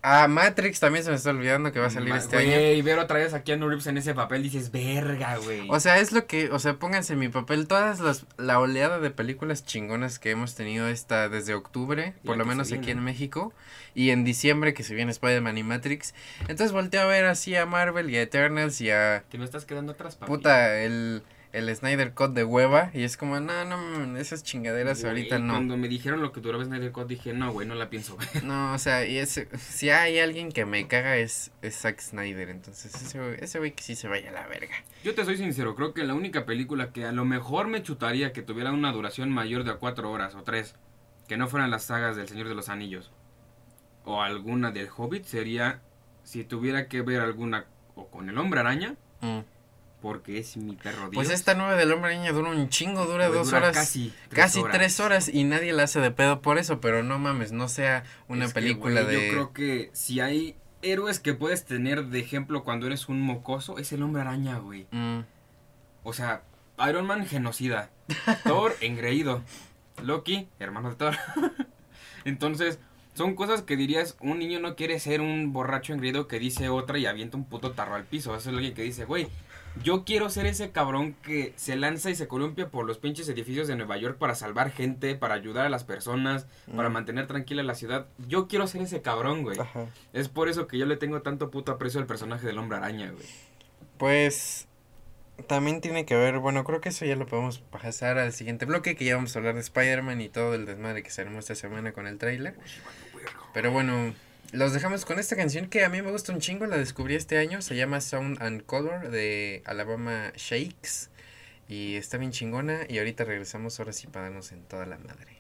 S2: A Matrix también se me está olvidando que va a salir
S3: ma-
S2: este año.
S3: Güey, ver otra vez a Keanu Reeves en ese papel dices, verga, güey.
S2: O sea, es lo que, o sea, pónganse en mi papel todas las, la oleada de películas chingonas que hemos tenido esta desde octubre,
S3: Y
S2: por lo menos aquí en México, y en diciembre que se viene Spider-Man y Matrix. Entonces volteo a ver así a Marvel y a Eternals y a
S3: Te me estás quedando atrás, papi.
S2: puta el, el Snyder Cut de hueva y es como, no, no, esas chingaderas
S3: Güey,
S2: ahorita no.
S3: Cuando me dijeron lo que duraba Snyder Cut dije, no, güey, no la pienso.
S2: No, o sea, y ese, si hay alguien que me caga es, es Zack Snyder, entonces ese güey, ese güey que sí se vaya a la verga.
S3: Yo te soy sincero, creo que la única película que a lo mejor me chutaría que tuviera una duración mayor de cuatro horas o tres, que no fueran las sagas del Señor de los Anillos o alguna del Hobbit, sería si tuviera que ver alguna o con el Hombre Araña,
S2: Mm.
S3: Porque es mi perro Dios.
S2: Pues esta nueva del hombre araña dura un chingo, dura dos
S3: dura
S2: horas.
S3: Casi tres
S2: Casi
S3: horas.
S2: tres horas y nadie la hace de pedo por eso, pero no mames, no sea una
S3: Es que,
S2: película de...
S3: Yo creo que si hay héroes que puedes tener de ejemplo cuando eres un mocoso, es el Hombre Araña, güey.
S2: Mm,
S3: O sea, Iron Man genocida, Thor engreído, Loki hermano de Thor. Entonces, son cosas que dirías, un niño no quiere ser un borracho engreído que dice otra y avienta un puto tarro al piso. Eso es alguien que dice, güey, yo quiero ser ese cabrón que se lanza y se columpia por los pinches edificios de Nueva York para salvar gente, para ayudar a las personas, para
S2: Mm.
S3: mantener tranquila la ciudad. Yo quiero ser ese cabrón, güey.
S2: ajá.
S3: Es por eso que yo le tengo tanto puto aprecio al personaje del hombre araña, güey.
S2: Pues también tiene que ver, bueno, creo que eso ya lo podemos pasar al siguiente bloque, que ya vamos a hablar de Spider-Man y todo el desmadre que se armó esta semana con el tráiler. Pero bueno, los dejamos con esta canción que a mí me gusta un chingo, la descubrí este año, se llama Sound and Color de Alabama Shakes y está bien chingona y ahorita regresamos ahora sí para en toda la madre.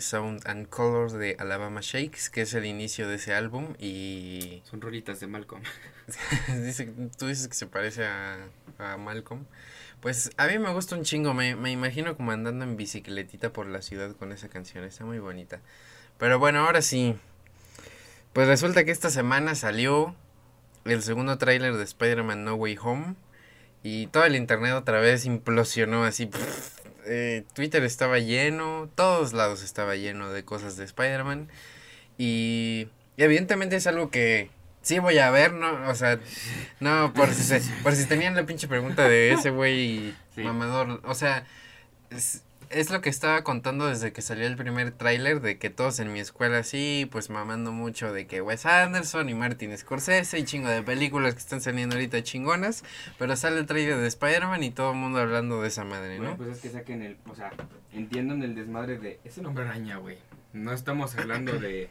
S5: Sound and Color
S2: de Alabama Shakes, que es el inicio de ese álbum. Y
S3: Son rolitas de Malcolm.
S2: dice, tú dices que se parece a, a Malcolm. Pues a mí me gusta un chingo, me, me imagino como andando en bicicletita por la ciudad con esa canción, está muy bonita. Pero bueno, ahora sí. Pues resulta que esta semana salió el segundo tráiler de Spider-Man No Way Home. Y todo el internet otra vez implosionó así. pff, eh, Twitter estaba lleno, todos lados estaba lleno de cosas de Spider-Man. Y evidentemente es algo que sí voy a ver, ¿no? O sea, no, por si, se- por si tenían la pinche pregunta de ese güey
S3: Sí.
S2: mamador. O sea, es, es lo que estaba contando desde que salió el primer tráiler de que todos en mi escuela sí, pues mamando mucho de que Wes Anderson y Martin Scorsese y chingo de películas que están saliendo ahorita chingonas, pero sale el tráiler de Spider-Man y todo el mundo hablando de esa madre,
S3: Bueno,
S2: ¿no?
S3: pues es que saquen el. O sea, entiendan el desmadre de. Ese nombre araña, güey. No estamos hablando de.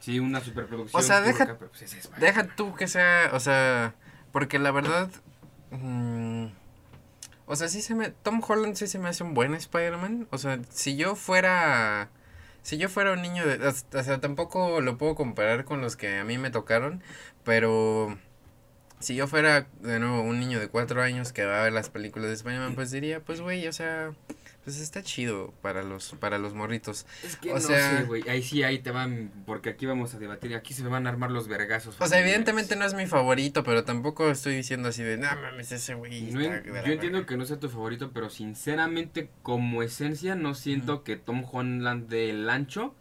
S3: Sí, una superproducción.
S2: O sea, deja-
S3: turca, pero pues es.
S2: Deja tú que sea, o sea, porque la verdad, mm, o sea, sí se me, Tom Holland sí se me hace un buen Spider-Man, o sea, si yo fuera, si yo fuera un niño de, o sea, tampoco lo puedo comparar con los que a mí me tocaron, pero si yo fuera, de nuevo, un niño de cuatro años que va a ver las películas de Spider-Man, pues diría, pues güey, o sea, pues está chido para los, para los morritos.
S3: Es que
S2: o
S3: no
S2: sea-
S3: sé, güey. Ahí sí, ahí te van. Porque aquí vamos a debatir. Aquí se me van a armar los vergazos.
S2: O sea, evidentemente no es mi favorito, pero tampoco estoy diciendo así de, no mames, ese güey.
S3: No en- yo entiendo
S2: verga".
S3: que no sea tu favorito, pero sinceramente, como esencia, no siento que Tom Holland dé el ancho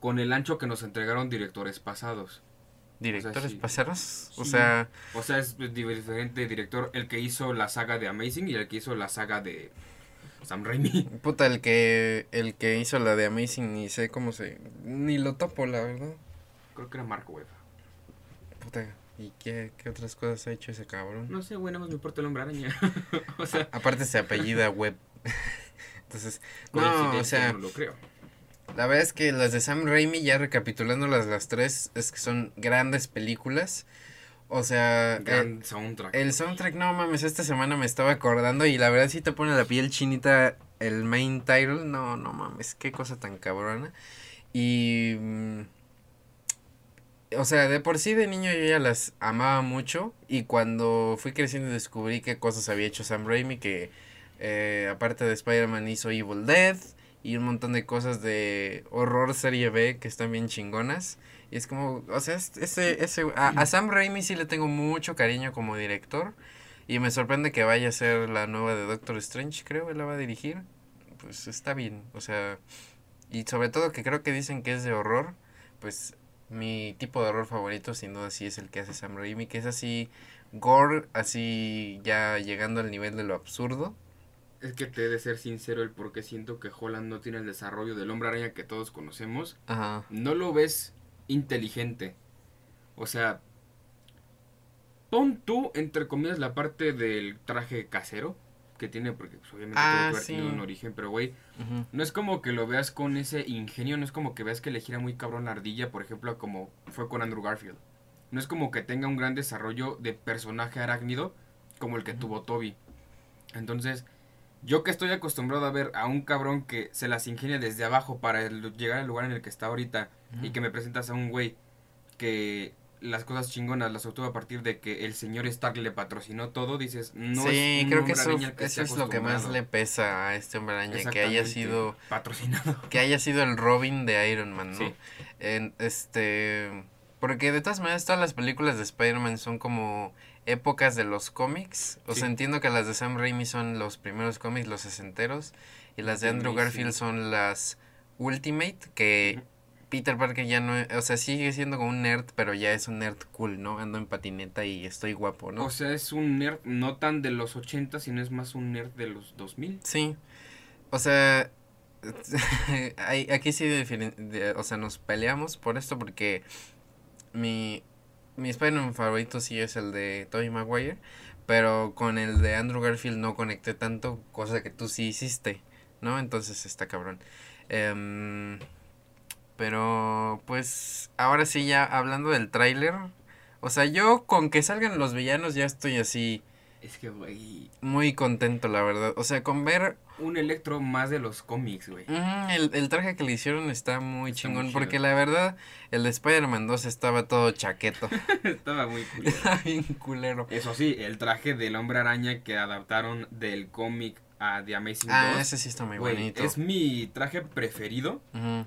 S3: con el ancho que nos entregaron directores pasados.
S2: ¿Directores
S3: sí.
S2: pasados? O
S3: Sí.
S2: sea,
S3: O sea, es diferente director el que hizo la saga de Amazing y el que hizo la saga de Sam Raimi.
S2: puta, el que, el que hizo la de Amazing, ni sé cómo se. Ni lo topo, la verdad.
S3: Creo que era Mark Webb.
S2: Puta, ¿y qué, qué otras cosas ha hecho ese cabrón?
S3: No sé, güey, nada más me importa el hombre araña. o sea,
S2: Aparte se apellida Web. Entonces, no, o sea,
S3: no lo creo.
S2: la verdad es que las de Sam Raimi, ya recapitulándolas las tres, es que son grandes películas. O sea, eh,
S3: soundtrack.
S2: El soundtrack, no mames, esta semana me estaba acordando y la verdad sí te pone la piel chinita el main title. No, no mames, qué cosa tan cabrona. Y... mm, O sea, de por sí de niño yo ya las amaba mucho y cuando fui creciendo descubrí qué cosas había hecho Sam Raimi, que eh, aparte de Spider-Man hizo Evil Dead y un montón de cosas de horror serie B que están bien chingonas. Y es como, o sea, es- ese, ese, a, a Sam Raimi sí le tengo mucho cariño como director. Y me sorprende que vaya a ser la nueva de Doctor Strange, creo, él la va a dirigir. Pues está bien, o sea, y sobre todo que creo que dicen que es de horror, pues mi tipo de horror favorito sin duda sí es el que hace Sam Raimi, que es así gore, así ya llegando al nivel de lo absurdo.
S3: Es que te he de ser sincero el por qué siento que Holland no tiene el desarrollo del hombre araña que todos conocemos.
S2: Ajá.
S3: No lo ves inteligente. O sea, pon tú, entre comillas, la parte del traje casero que tiene, porque pues, obviamente
S2: Ah,
S3: que haber tenido un origen, pero güey, no es como que lo veas con ese ingenio, no es como que veas que le gira muy cabrón la ardilla, por ejemplo, como fue con Andrew Garfield. No es como que tenga un gran desarrollo de personaje arácnido como el que tuvo Toby. Entonces, yo que estoy acostumbrado a ver a un cabrón que se las ingenia desde abajo para el- llegar al lugar en el que está ahorita y que me presentas a un güey que las cosas chingonas las obtuvo a partir de que el señor Stark le patrocinó todo, dices, no
S2: sí,
S3: es
S2: creo que eso,
S3: esté
S2: es lo que más le pesa a este hombre araña, que haya sido
S3: patrocinado.
S2: que haya sido el Robin de Iron Man, ¿no?
S3: Sí.
S2: En, este, porque de todas maneras todas las películas de Spider-Man son como épocas de los cómics. O
S3: Sí.
S2: sea, entiendo que las de Sam Raimi son los primeros cómics, los sesenteros, y las de Andrew. Garfield son las Ultimate, que. Peter Parker ya no, o sea, sigue siendo como un nerd, pero ya es un nerd cool, ¿no? Ando en patineta y estoy guapo, ¿no?
S3: O sea, es un nerd no tan de los 80, sino es más un nerd de los 2000.
S2: Sí. O sea, hay- aquí sí, o sea, nos peleamos por esto porque mi, mi Spider-Man favorito sí es el de Tobey Maguire, pero con el de Andrew Garfield no conecté tanto, cosa que tú sí hiciste, ¿no? Entonces está cabrón. Em, pero pues ahora sí ya hablando del tráiler, o sea, yo con que salgan los villanos ya estoy así
S3: Es que, güey.
S2: muy contento, la verdad. O sea, con ver
S3: un Electro más de los cómics, güey.
S2: El, el traje que le hicieron está muy
S3: Está
S2: chingón,
S3: muy
S2: porque la verdad, el de Spider-Man 2 estaba todo chaqueto.
S3: Estaba muy cool.
S2: Estaba bien culero.
S3: Eso sí, el traje del hombre araña que adaptaron del cómic a The Amazing
S2: Ah,
S3: 2.
S2: ese sí está muy
S3: güey,
S2: bonito.
S3: es mi traje preferido,
S2: Ujú.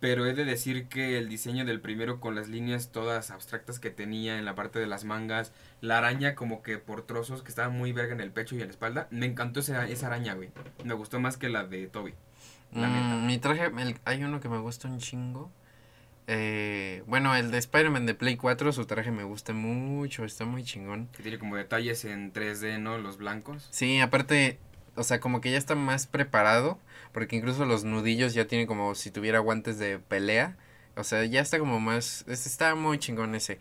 S3: Pero he de decir que el diseño del primero con las líneas todas abstractas que tenía en la parte de las mangas, la araña como que por trozos que estaba muy verga en el pecho y en la espalda, me encantó esa, esa araña, güey. Me gustó más que la de Toby. La
S2: Mm, mi traje, el- hay uno que me gusta un chingo. Eh, bueno, el de Spider-Man de Play 4, su traje me gusta mucho, está muy chingón.
S3: Que tiene como detalles en 3D, ¿no? Los blancos.
S2: Sí, aparte, o sea, como que ya está más preparado, porque incluso los nudillos ya tienen como si tuviera guantes de pelea. O sea, ya está como más, es- está muy chingón ese.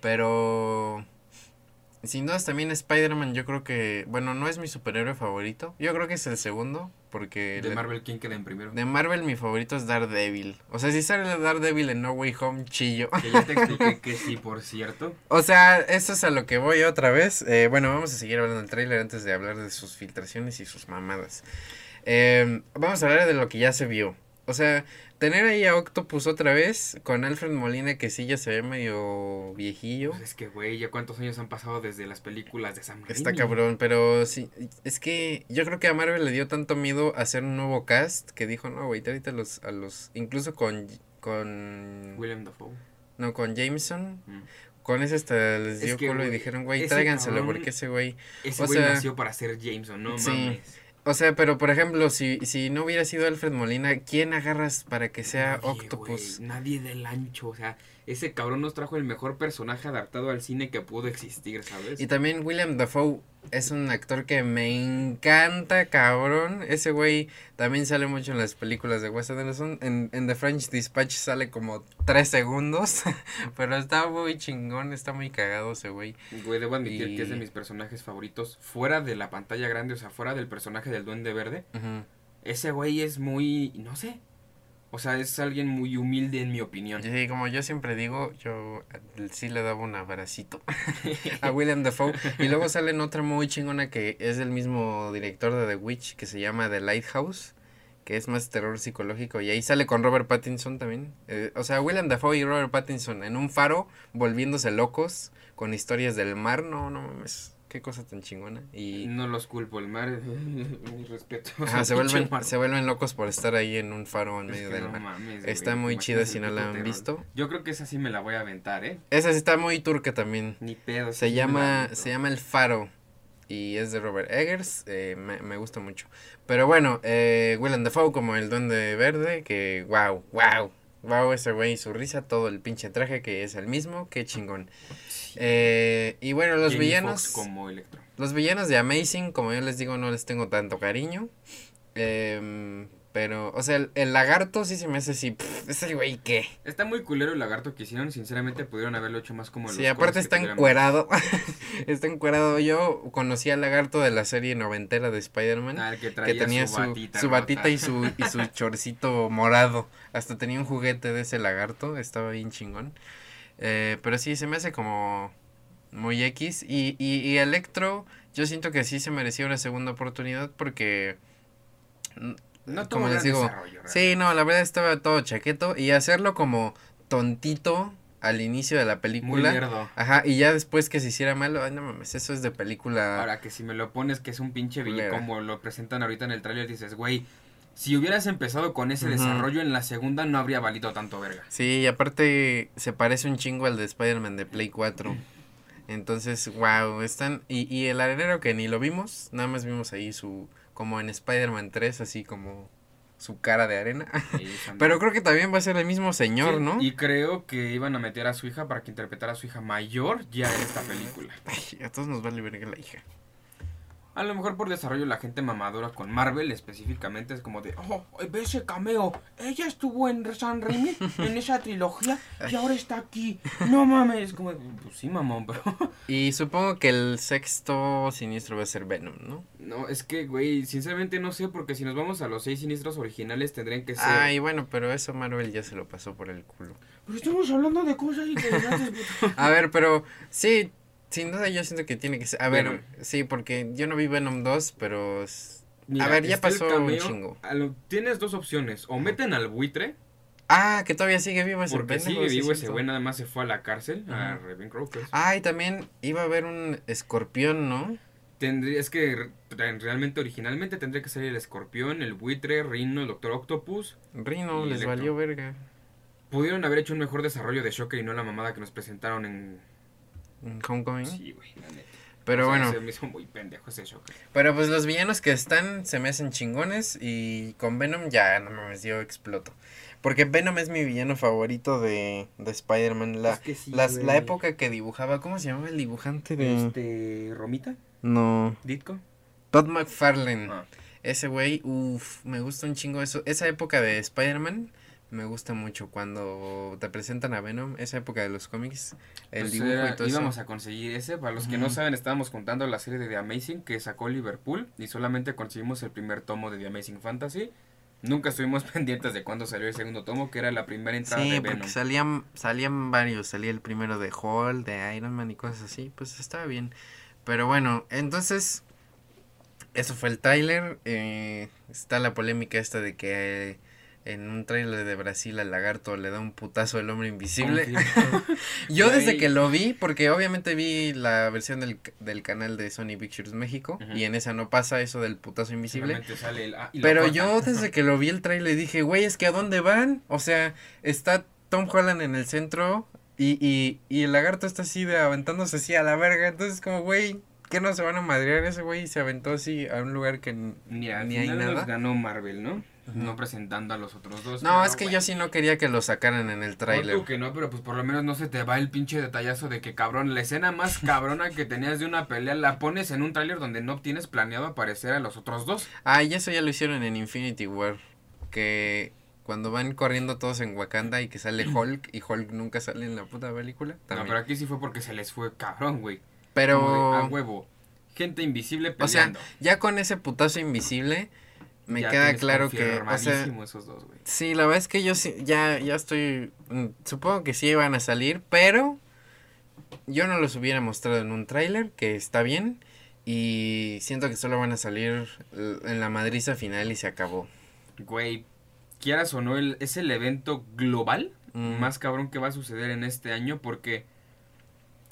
S2: Pero, sin dudas también Spider-Man, yo creo que, bueno, no es mi superhéroe favorito. Yo creo que es el segundo, porque...
S3: De
S2: le-
S3: Marvel, ¿quién queda en primero?
S2: De Marvel mi favorito es Daredevil. O sea, si sale Daredevil en No Way Home, chillo.
S3: Que ya te expliqué que sí, por cierto.
S2: O sea, eso es a lo que voy otra vez. Eh, bueno, vamos a seguir hablando del tráiler antes de hablar de sus filtraciones y sus mamadas. Eh, vamos a hablar de lo que ya se vio. O sea, tener ahí a Octopus otra vez con Alfred Molina que sí ya se ve medio viejillo.
S3: Pues es que, güey, ya cuántos años han pasado desde las películas de Sam
S2: Está
S3: Raimi?
S2: cabrón, pero sí, es que yo creo que a Marvel le dio tanto miedo hacer un nuevo cast que dijo, no, güey, tráete a los, a los, incluso con, con,
S3: William Dafoe.
S2: no, con Jameson,
S3: Mm.
S2: con ese hasta les
S3: Es
S2: dio
S3: que,
S2: culo y dijeron, güey, tráiganselo
S3: cabrón-
S2: porque ese güey,
S3: Ese güey nació para ser Jameson, no
S2: Sí.
S3: mames.
S2: O sea, pero por ejemplo, si, si no hubiera sido Alfred Molina, ¿quién agarras para que sea
S3: Nadie,
S2: Octopus?
S3: nadie del ancho, o sea, ese cabrón nos trajo el mejor personaje adaptado al cine que pudo existir, ¿sabes?
S2: Y también William Dafoe es un actor que me encanta, cabrón. Ese güey también sale mucho en las películas de Wes Anderson. En, en The French Dispatch sale como tres segundos. pero está muy chingón, está muy cagado ese güey.
S3: Güey, debo admitir que es de mis personajes favoritos fuera de la pantalla grande, o sea, fuera del personaje del Duende Verde. Ese güey es muy, no sé, o sea, es alguien muy humilde en mi opinión.
S2: Sí, como yo siempre digo, yo eh, sí le daba un abracito a William Dafoe. Y luego sale en otra muy chingona que es el mismo director de The Witch, que se llama The Lighthouse, que es más terror psicológico. Y ahí sale con Robert Pattinson también. Eh, o sea, William Dafoe y Robert Pattinson en un faro, volviéndose locos, con historias del mar. No, no mames, qué cosa tan chingona. Y
S3: No los culpo, el mar, mi respeto.
S2: se, vuelven, se vuelven locos por estar ahí en un faro en
S3: Es
S2: medio del
S3: no
S2: mar.
S3: mames,
S2: Está
S3: güey,
S2: muy chida si no la han visto.
S3: Yo creo que esa sí me la voy a aventar, ¿eh?
S2: Esa sí está muy turca también.
S3: Ni pedo.
S2: Se
S3: sí
S2: llama, se llama El Faro y es de Robert Eggers, eh, me, me gusta mucho. Pero bueno, eh, Willem Dafoe como el Duende Verde, que wow, wow, wow ese güey, su risa, todo el pinche traje que es el mismo, qué chingón. Eh, y bueno, los
S3: Jamie
S2: villanos,
S3: Foxx como Electro.
S2: los villanos de Amazing, como yo les digo, no les tengo tanto cariño. Em, pero, o sea, el, el lagarto sí se me hace así, pff, ese güey qué.
S3: Está muy culero el lagarto que hicieron. Sinceramente, pudieron haberlo hecho más como
S2: Sí,
S3: los
S2: aparte
S3: que
S2: está encuerado. está encuerado. Yo conocí al lagarto de la serie noventera de Spider-Man.
S3: Ah, el que,
S2: que tenía
S3: su
S2: su,
S3: batita,
S2: su batita y su, y su chorcito morado. Hasta tenía un juguete de ese lagarto. Estaba bien chingón. Eh, pero sí, se me hace como muy X. Y, y, y Electro, yo siento que sí se merecía una segunda oportunidad porque...
S3: No tuvo
S2: como les digo, Sí, no, la verdad estaba todo chaqueto. Y hacerlo como tontito al inicio de la
S3: Muy
S2: película.
S3: lerdo.
S2: Ajá, y ya después que se hiciera malo, ay no mames, eso es de película.
S3: Ahora que si me lo pones que es un pinche villano, como lo presentan ahorita en el tráiler, dices, güey, si hubieras empezado con ese desarrollo en la segunda no habría valido tanto verga.
S2: Sí, y aparte se parece un chingo al de Spider-Man de Play 4. Entonces, wow, están. Y, y el arenero que ni lo vimos, nada más vimos ahí su. Como en Spider-Man 3, así como su cara de arena.
S3: Sí,
S2: Pero creo que también va a ser el mismo señor,
S3: Sí,
S2: ¿no?
S3: Y creo que iban a meter a su hija para que interpretara a su hija mayor ya en esta película.
S2: Ay, a todos nos vale verga la hija.
S3: A lo mejor por desarrollo la gente mamadora con Marvel específicamente es como de, oh, ve ese cameo, ella estuvo en San Raimi en esa trilogía y ahora está aquí. No mames, como, pues sí, mamón, pero
S2: Y supongo que el sexto siniestro va a ser Venom, ¿no?
S3: no, es que, güey, sinceramente no sé porque si nos vamos a los seis siniestros originales tendrían que ser.
S2: Ay, bueno, pero eso Marvel ya se lo pasó por el culo.
S3: Pero estamos hablando de cosas interesantes.
S2: A ver, pero sí, sin duda yo siento que tiene que ser. A ver, sí, porque yo no vi Venom 2, pero
S3: Mira,
S2: a ver, ya pasó un chingo.
S3: a lo- tienes dos opciones. O meten al buitre,
S2: Ah, que todavía sigue vivo ese
S3: porque
S2: pendejo,
S3: sigue
S2: sí,
S3: vivo ese güey, nada más se fue a la cárcel, a
S2: Ajá.
S3: Ravencrow.
S2: Ah, y también iba a haber un escorpión, ¿no?
S3: Tendría, es que re- realmente, originalmente tendría que salir el escorpión, el buitre, Rino, el Doctor Octopus.
S2: Rino, les
S3: Electro.
S2: valió verga.
S3: Pudieron haber hecho un mejor desarrollo de Shocker y no la mamada que nos presentaron en...
S2: Homecoming.
S3: Sí, güey, la neta.
S2: Pero
S3: O sea,
S2: bueno,
S3: Se me hizo muy pendejo ese
S2: pero pues los villanos que están se me hacen chingones y con Venom ya no me dio exploto. Porque Venom es mi villano favorito de, de Spider-Man. La,
S3: Es que sí,
S2: las- la época que dibujaba, ¿cómo se llamaba el dibujante de...?
S3: Este... ¿Romita?
S2: No,
S3: ¿Ditko?
S2: Todd McFarlane.
S3: Ah.
S2: Ese güey, uff, me gusta un chingo eso. Esa época de Spider-Man me gusta mucho cuando te presentan a Venom, esa época de los cómics, el
S3: Pues
S2: dibujo
S3: era-
S2: y todo
S3: íbamos
S2: eso.
S3: a conseguir ese. Para los que no saben, estábamos contando la serie de The Amazing que sacó Liverpool y solamente conseguimos el primer tomo de The Amazing Fantasy. Nunca estuvimos pendientes de cuándo salió el segundo tomo, que era la primera entrada
S2: Sí,
S3: de
S2: porque
S3: Venom.
S2: salían, salían varios, salía el primero de Hulk, de Iron Man y cosas así, pues estaba bien. Pero bueno, entonces, eso fue el tráiler, eh, está la polémica esta de que en un tráiler de Brasil al lagarto le da un putazo el hombre invisible. Yo desde que lo vi, porque obviamente vi la versión del, del canal de Sony Pictures México, y en esa no pasa eso del putazo invisible.
S3: Sale el- ah,
S2: Pero yo desde que lo vi el trailer dije, güey, es que a dónde van? O sea, está Tom Holland en el centro y, y, y el lagarto está así de aventándose así a la verga. Entonces como, güey, ¿qué no se van a madrear ese güey? Y se aventó así a un lugar que n-
S3: Mira, al
S2: ni hay nada.
S3: ganó Marvel, ¿no? No presentando a los otros dos.
S2: No, es que
S3: güey,
S2: yo sí no quería que lo sacaran en el
S3: pon
S2: tráiler.
S3: tú que no, pero pues por lo menos no se te va el pinche detallazo de que cabrón, la escena más cabrona que tenías de una pelea la pones en un tráiler donde no tienes planeado aparecer a los otros dos.
S2: Ah, y eso ya lo hicieron en Infinity War. Que cuando van corriendo todos en Wakanda y que sale Hulk y Hulk nunca sale en la puta película.
S3: No,
S2: También.
S3: pero aquí sí fue porque se les fue cabrón, güey.
S2: pero...
S3: De, a huevo. Gente invisible
S2: O sea,
S3: peleando.
S2: ya con ese putazo invisible, me
S3: Ya
S2: queda claro que, o sea,
S3: esos dos, güey.
S2: sí, la verdad es que yo sí, ya, ya estoy, mm, supongo que sí iban a salir, pero yo no los hubiera mostrado en un tráiler, que está bien, y siento que solo van a salir en la madriza final y se acabó.
S3: Güey, quieras o no, el, es el evento global
S2: Mm.
S3: más cabrón que va a suceder en este año porque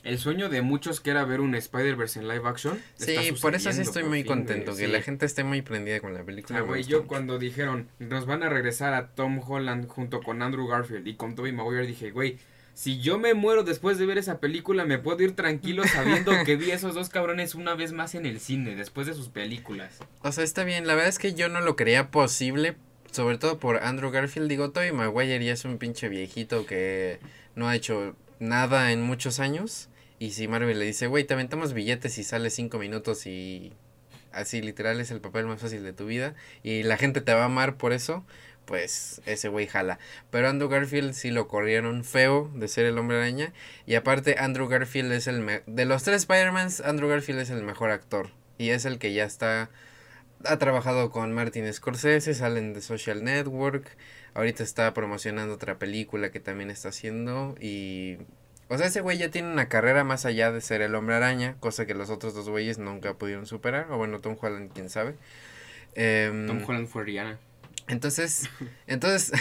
S3: el sueño de muchos que era ver un Spider-Verse en live action.
S2: Sí, por eso sí estoy muy
S3: fin,
S2: contento, que
S3: sí.
S2: la gente esté muy prendida con la película. me
S3: güey, yo
S2: mucho.
S3: cuando dijeron, nos van a regresar a Tom Holland junto con Andrew Garfield y con Tobey Maguire, dije, güey, si yo me muero después de ver esa película, me puedo ir tranquilo sabiendo que vi a esos dos cabrones una vez más en el cine, después de sus películas.
S2: O sea, está bien, la verdad es que yo no lo creía posible, sobre todo por Andrew Garfield, digo, Tobey Maguire ya es un pinche viejito que no ha hecho nada en muchos años, y si Marvel le dice, güey, te aventamos billetes y sale cinco minutos y así literal es el papel más fácil de tu vida, y la gente te va a amar por eso, pues ese güey jala. Pero Andrew Garfield sí lo corrieron feo de ser el hombre araña, y aparte Andrew Garfield es el... me- de los tres Spider-Mans, Andrew Garfield es el mejor actor, y es el que ya está ha trabajado con Martin Scorsese, salen de Social Network, ahorita está promocionando otra película que también está haciendo y... O sea, ese güey ya tiene una carrera más allá de ser el hombre araña, cosa que los otros dos güeyes nunca pudieron superar, o bueno, Tom Holland, quién sabe. Em,
S3: Tom Holland fue Rihanna.
S2: Entonces, entonces,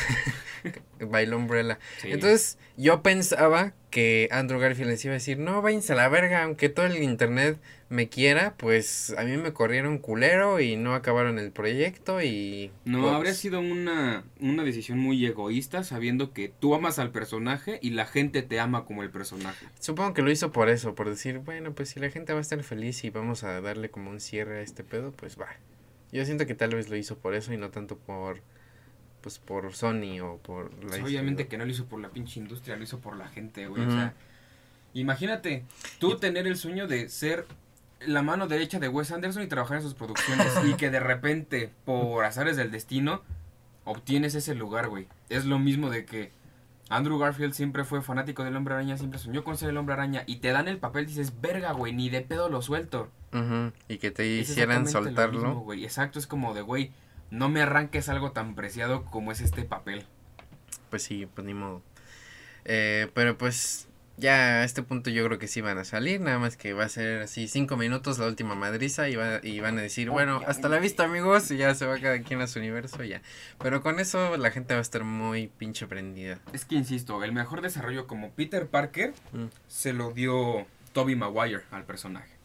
S2: bailó Umbrella.
S3: Sí.
S2: Entonces, yo pensaba que Andrew Garfield les iba a decir, no, váyanse a la verga, aunque todo el internet me quiera, pues a mí me corrieron culero y no acabaron el proyecto y...
S3: No,
S2: pues,
S3: habría sido una, una decisión muy egoísta sabiendo que tú amas al personaje y la gente te ama como el personaje.
S2: Supongo que lo hizo por eso, por decir, bueno, pues si la gente va a estar feliz y vamos a darle como un cierre a este pedo, pues va. Yo siento que tal vez lo hizo por eso y no tanto por, pues por Sony o por la
S3: Pues, obviamente que no lo hizo por la pinche industria, lo hizo por la gente, güey. O sea, imagínate tú tener el sueño de ser la mano derecha de Wes Anderson y trabajar en sus producciones y que de repente, por azares del destino, obtienes ese lugar, güey. Es lo mismo de que Andrew Garfield siempre fue fanático del hombre araña, siempre soñó con ser el hombre araña y te dan el papel y dices, verga, güey, ni de pedo lo suelto.
S2: Ujú, Y que te hicieran soltarlo.
S3: mismo, güey. Exacto, es como de, güey, no me arranques algo tan preciado como es este papel.
S2: Pues sí, pues ni modo. Eh, pero pues ya a este punto yo creo que sí van a salir, nada más que va a ser así cinco minutos la última madriza y, va, y van a decir, bueno, hasta la vista amigos, y ya se va cada quien a su universo, ya. Pero con eso la gente va a estar muy pinche prendida.
S3: Es que insisto, el mejor desarrollo como Peter Parker
S2: Mm.
S3: se lo dio Toby Maguire al personaje.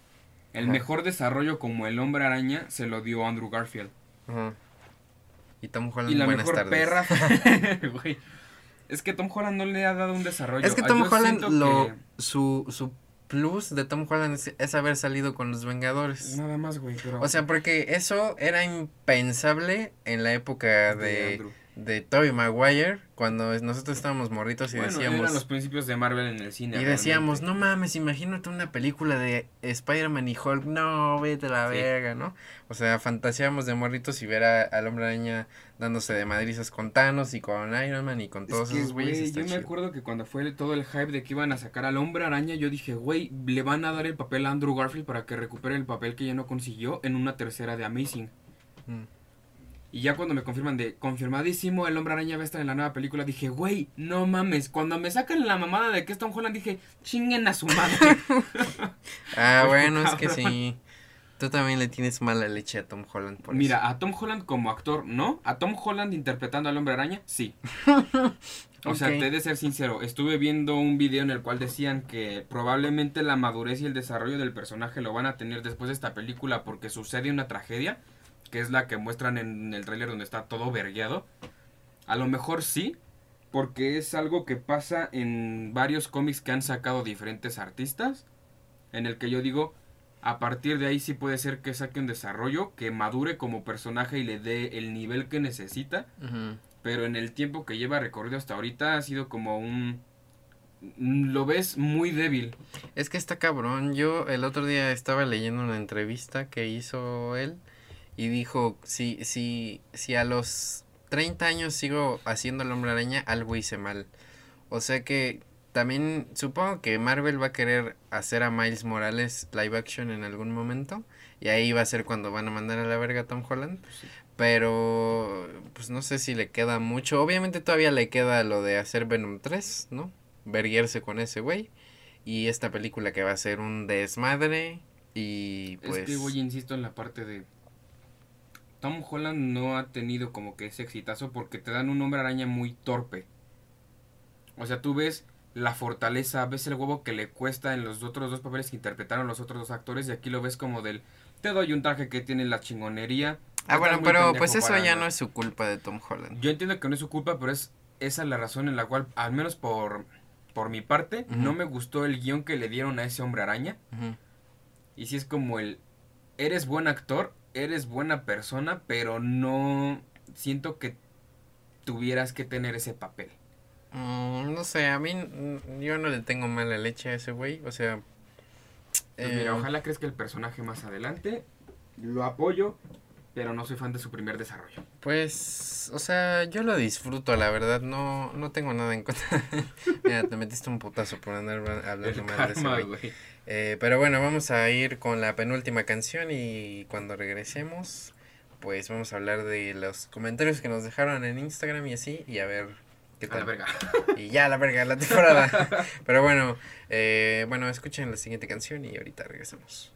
S3: El mejor desarrollo como el hombre araña se lo dio Andrew Garfield.
S2: Ajá. Y Tom Holland,
S3: Y la
S2: buenas
S3: mejor
S2: tardes.
S3: perra. Güey. Es que Tom Holland no le ha dado un desarrollo.
S2: Es que
S3: Ah,
S2: Tom Holland, lo,
S3: que-
S2: su, su plus de Tom Holland es, es haber salido con los Vengadores.
S3: Nada más, güey. Pero...
S2: O sea, porque eso era impensable en la época
S3: De.
S2: De Tobey Maguire, cuando nosotros estábamos morritos y
S3: bueno,
S2: decíamos...
S3: eran los principios de Marvel en el cine.
S2: Y decíamos,
S3: realmente.
S2: no mames, imagínate una película de Spider-Man y Hulk, no, vete a la
S3: Sí.
S2: verga, ¿no? O sea, fantaseábamos de morritos y ver a- al hombre araña dándose de madrizas con Thanos y con Iron Man y con todos
S3: Es que,
S2: esos güeyes.
S3: yo me acuerdo que cuando fue todo el hype de que iban a sacar al hombre araña, yo dije, güey, le van a dar el papel a Andrew Garfield para que recupere el papel que ya no consiguió en una tercera de Amazing.
S2: Mm.
S3: Y ya cuando me confirman de confirmadísimo el hombre araña va a estar en la nueva película, dije, güey, no mames. Cuando me sacan la mamada de que es Tom Holland, dije, chinguen a su madre.
S2: Ah, bueno, es que sí. Tú también le tienes mala leche a Tom Holland por
S3: Mira,
S2: eso.
S3: a Tom Holland como actor, ¿no? A Tom Holland interpretando al hombre araña, sí. O sea, te he de ser sincero, estuve viendo un video en el cual decían que probablemente la madurez y el desarrollo del personaje lo van a tener después de esta película porque sucede una tragedia, que es la que muestran en el tráiler donde está todo vergueado. A lo mejor sí, porque es algo que pasa en varios cómics que han sacado diferentes artistas, en el que yo digo, a partir de ahí sí puede ser que saque un desarrollo, que madure como personaje y le dé el nivel que necesita, pero en el tiempo que lleva recorrido hasta ahorita ha sido como un... Lo ves muy débil.
S2: Es que está cabrón. Yo el otro día estaba leyendo una entrevista que hizo él y dijo, si, si, si a los 30 años sigo haciendo el hombre araña, algo hice mal. O sea que también supongo que Marvel va a querer hacer a Miles Morales live action en algún momento. Y ahí va a ser cuando van a mandar a la verga a Tom Holland.
S3: Sí.
S2: Pero pues no sé si le queda mucho. Obviamente todavía le queda lo de hacer Venom 3, ¿no? Verguerse con ese güey. Y esta película que va a ser un desmadre. Y pues...
S3: Es que, güey, insisto en la parte de... Tom Holland no ha tenido como que ese exitazo porque te dan un hombre araña muy torpe. O sea, tú ves la fortaleza, ves el huevo que le cuesta en los otros dos papeles que interpretaron los otros dos actores y aquí lo ves como del... Te doy un traje que tiene la chingonería.
S2: Ah, bueno, pero pues eso ya
S3: nada".
S2: no es su culpa de Tom Holland.
S3: Yo entiendo que no es su culpa, pero es esa la razón en la cual, al menos por, por mi parte, no me gustó el guion que le dieron a ese hombre araña. Y si es como el, eres buen actor, eres buena persona, pero no siento que tuvieras que tener ese papel.
S2: Mm, no sé, a mí yo no le tengo mala leche a ese güey. O sea...
S3: Pues
S2: eh,
S3: mira, ojalá crezca el personaje más adelante. Lo apoyo, pero no soy fan de su primer desarrollo.
S2: Pues, o sea, yo lo disfruto, la verdad, no, no tengo nada en contra. Mira, te metiste un putazo por andar hablando
S3: El
S2: mal de ese güey. Eh, pero bueno, vamos a ir con la penúltima canción y cuando regresemos, pues vamos a hablar de los comentarios que nos dejaron en Instagram y así, y a ver qué
S3: A
S2: tal.
S3: la verga.
S2: Y ya la verga, la temporada. pero bueno, eh, bueno, escuchen la siguiente canción y ahorita regresamos.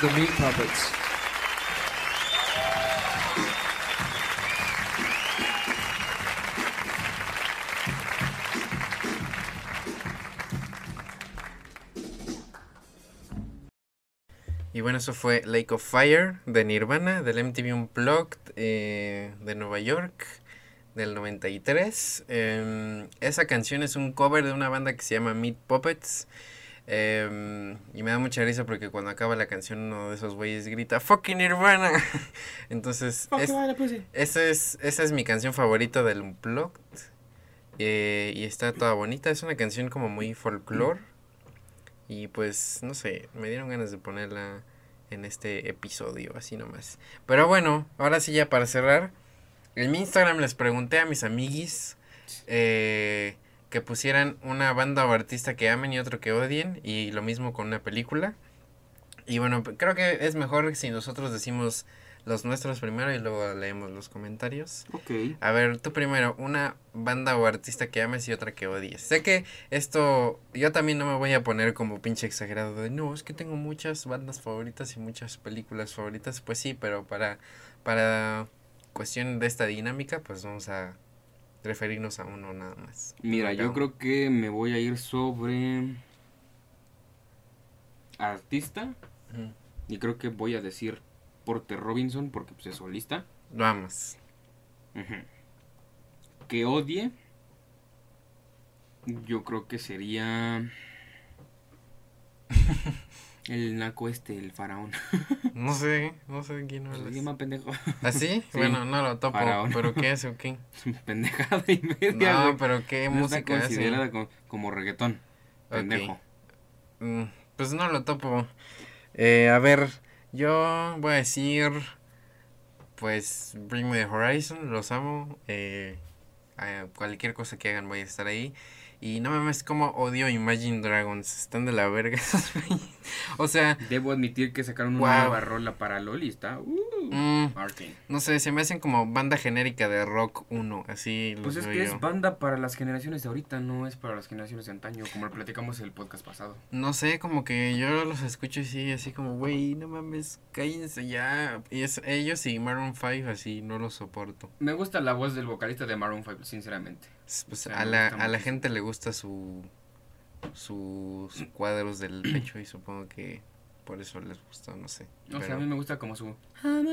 S5: The
S6: Meat Puppets.
S2: Y bueno, eso fue Lake of Fire de Nirvana, del MTV Unplugged eh, de Nueva York, del 93. Em, esa canción es un cover de una banda que se llama Meat Puppets. Em, y me da mucha risa porque cuando acaba la canción uno de esos güeyes grita ¡Fucking Nirvana! Entonces, es- esa, es, esa es mi canción favorita del Unplugged. eh, y está toda bonita, es una canción como muy folclore. Y pues, no sé, me dieron ganas de ponerla en este episodio, así nomás. Pero bueno, ahora sí ya para cerrar. En mi Instagram les pregunté a mis amiguis eh, que pusieran una banda o artista que amen y otro que odien. Y lo mismo con una película. Y bueno, creo que es mejor si nosotros decimos los nuestros primero y luego leemos los comentarios.
S3: Ok.
S2: A ver, tú primero, una banda o artista que ames y otra que odies. Sé que esto, yo también no me voy a poner como pinche exagerado de, no, es que tengo muchas bandas favoritas y muchas películas favoritas. Pues sí, pero para, para cuestión de esta dinámica, pues vamos a referirnos a uno nada más.
S3: Mira, yo creo que me voy a ir sobre artista y creo que voy a decir Porter Robinson porque pues, es solista.
S2: Vamos.
S3: Ujú. Que odie. Yo creo que sería el naco este, el faraón.
S2: No sé, no sé quién
S3: Se
S2: hablas.
S3: llama pendejo.
S2: ¿Así?
S3: Sí.
S2: Bueno, no lo topo,
S3: Faraón.
S2: pero ¿qué es o qué?
S3: Pendejada y media.
S2: No,
S3: güey.
S2: pero ¿qué
S3: No está
S2: música hace?
S3: considerada como, como reggaetón. Pendejo.
S2: Mm, Pues no lo topo. Eh, a ver, yo voy a decir, pues, Bring Me the Horizon, los amo. Eh, cualquier cosa que hagan voy a estar ahí. Y no mames, como odio Imagine Dragons, están de la verga esos. O sea,
S3: Debo admitir que sacaron una
S2: Wow.
S3: nueva rola para Loli. Está. Uh,
S2: mm, no sé, se me hacen como banda genérica de rock 1, así
S3: Pues es que
S2: yo.
S3: es banda para las generaciones de ahorita, no es para las generaciones de antaño, como lo platicamos en el podcast pasado.
S2: No sé, como que yo los escucho así, así como, güey, no mames, cállense ya. Y es ellos y Maroon 5, así, no los soporto.
S3: Me gusta la voz del vocalista de Maroon 5, sinceramente.
S2: Pues a, la, a la gente le gusta su sus cuadros del pecho y supongo que por eso les gusta, no sé.
S3: O sea,
S2: pero-
S3: a mí me gusta como su... ¡Ay,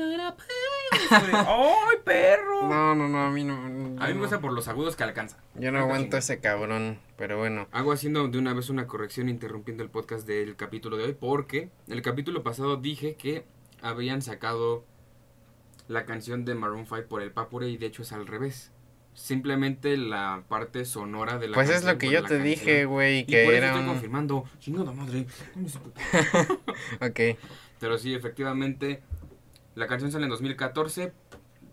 S3: perro!
S2: No, no, no, a mí no.
S3: A mí me
S2: no-
S3: gusta por los agudos que alcanza.
S2: Yo no aguanto ese cabrón, pero bueno.
S3: Hago haciendo de una vez una corrección interrumpiendo el podcast del capítulo de hoy porque el capítulo pasado dije que habían sacado la canción de Maroon 5 por el Papure y de hecho es al revés. Simplemente la parte sonora de la
S2: Pues es lo que yo te
S3: canción.
S2: dije, güey, que
S3: por eso
S2: era
S3: estoy
S2: un...
S3: confirmando. Chingada madre.
S2: Ok,
S3: Pero sí, efectivamente, la canción sale en 2014.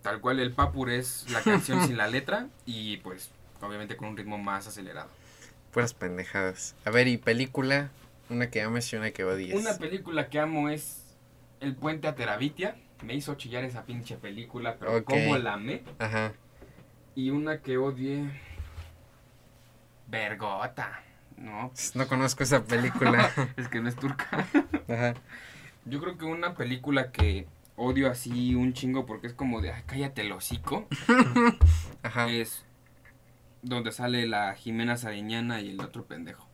S3: Tal cual el Papure es la canción sin la letra. Y pues, obviamente con un ritmo más acelerado.
S2: puras pendejadas. A ver, y película, una que ames y una que odies.
S3: Una película que amo es El Puente a Terabitia. Me hizo chillar esa pinche película, pero
S2: Ok.
S3: como la amé.
S2: Ajá.
S3: Y una que odie. Vergota. No, pues,
S2: No conozco esa película.
S3: es que no es turca.
S2: Ajá.
S3: Yo creo que una película que odio así un chingo porque es como de, ay, cállate el hocico.
S2: Ajá.
S3: es donde sale la Jimena Sariñana y el otro pendejo.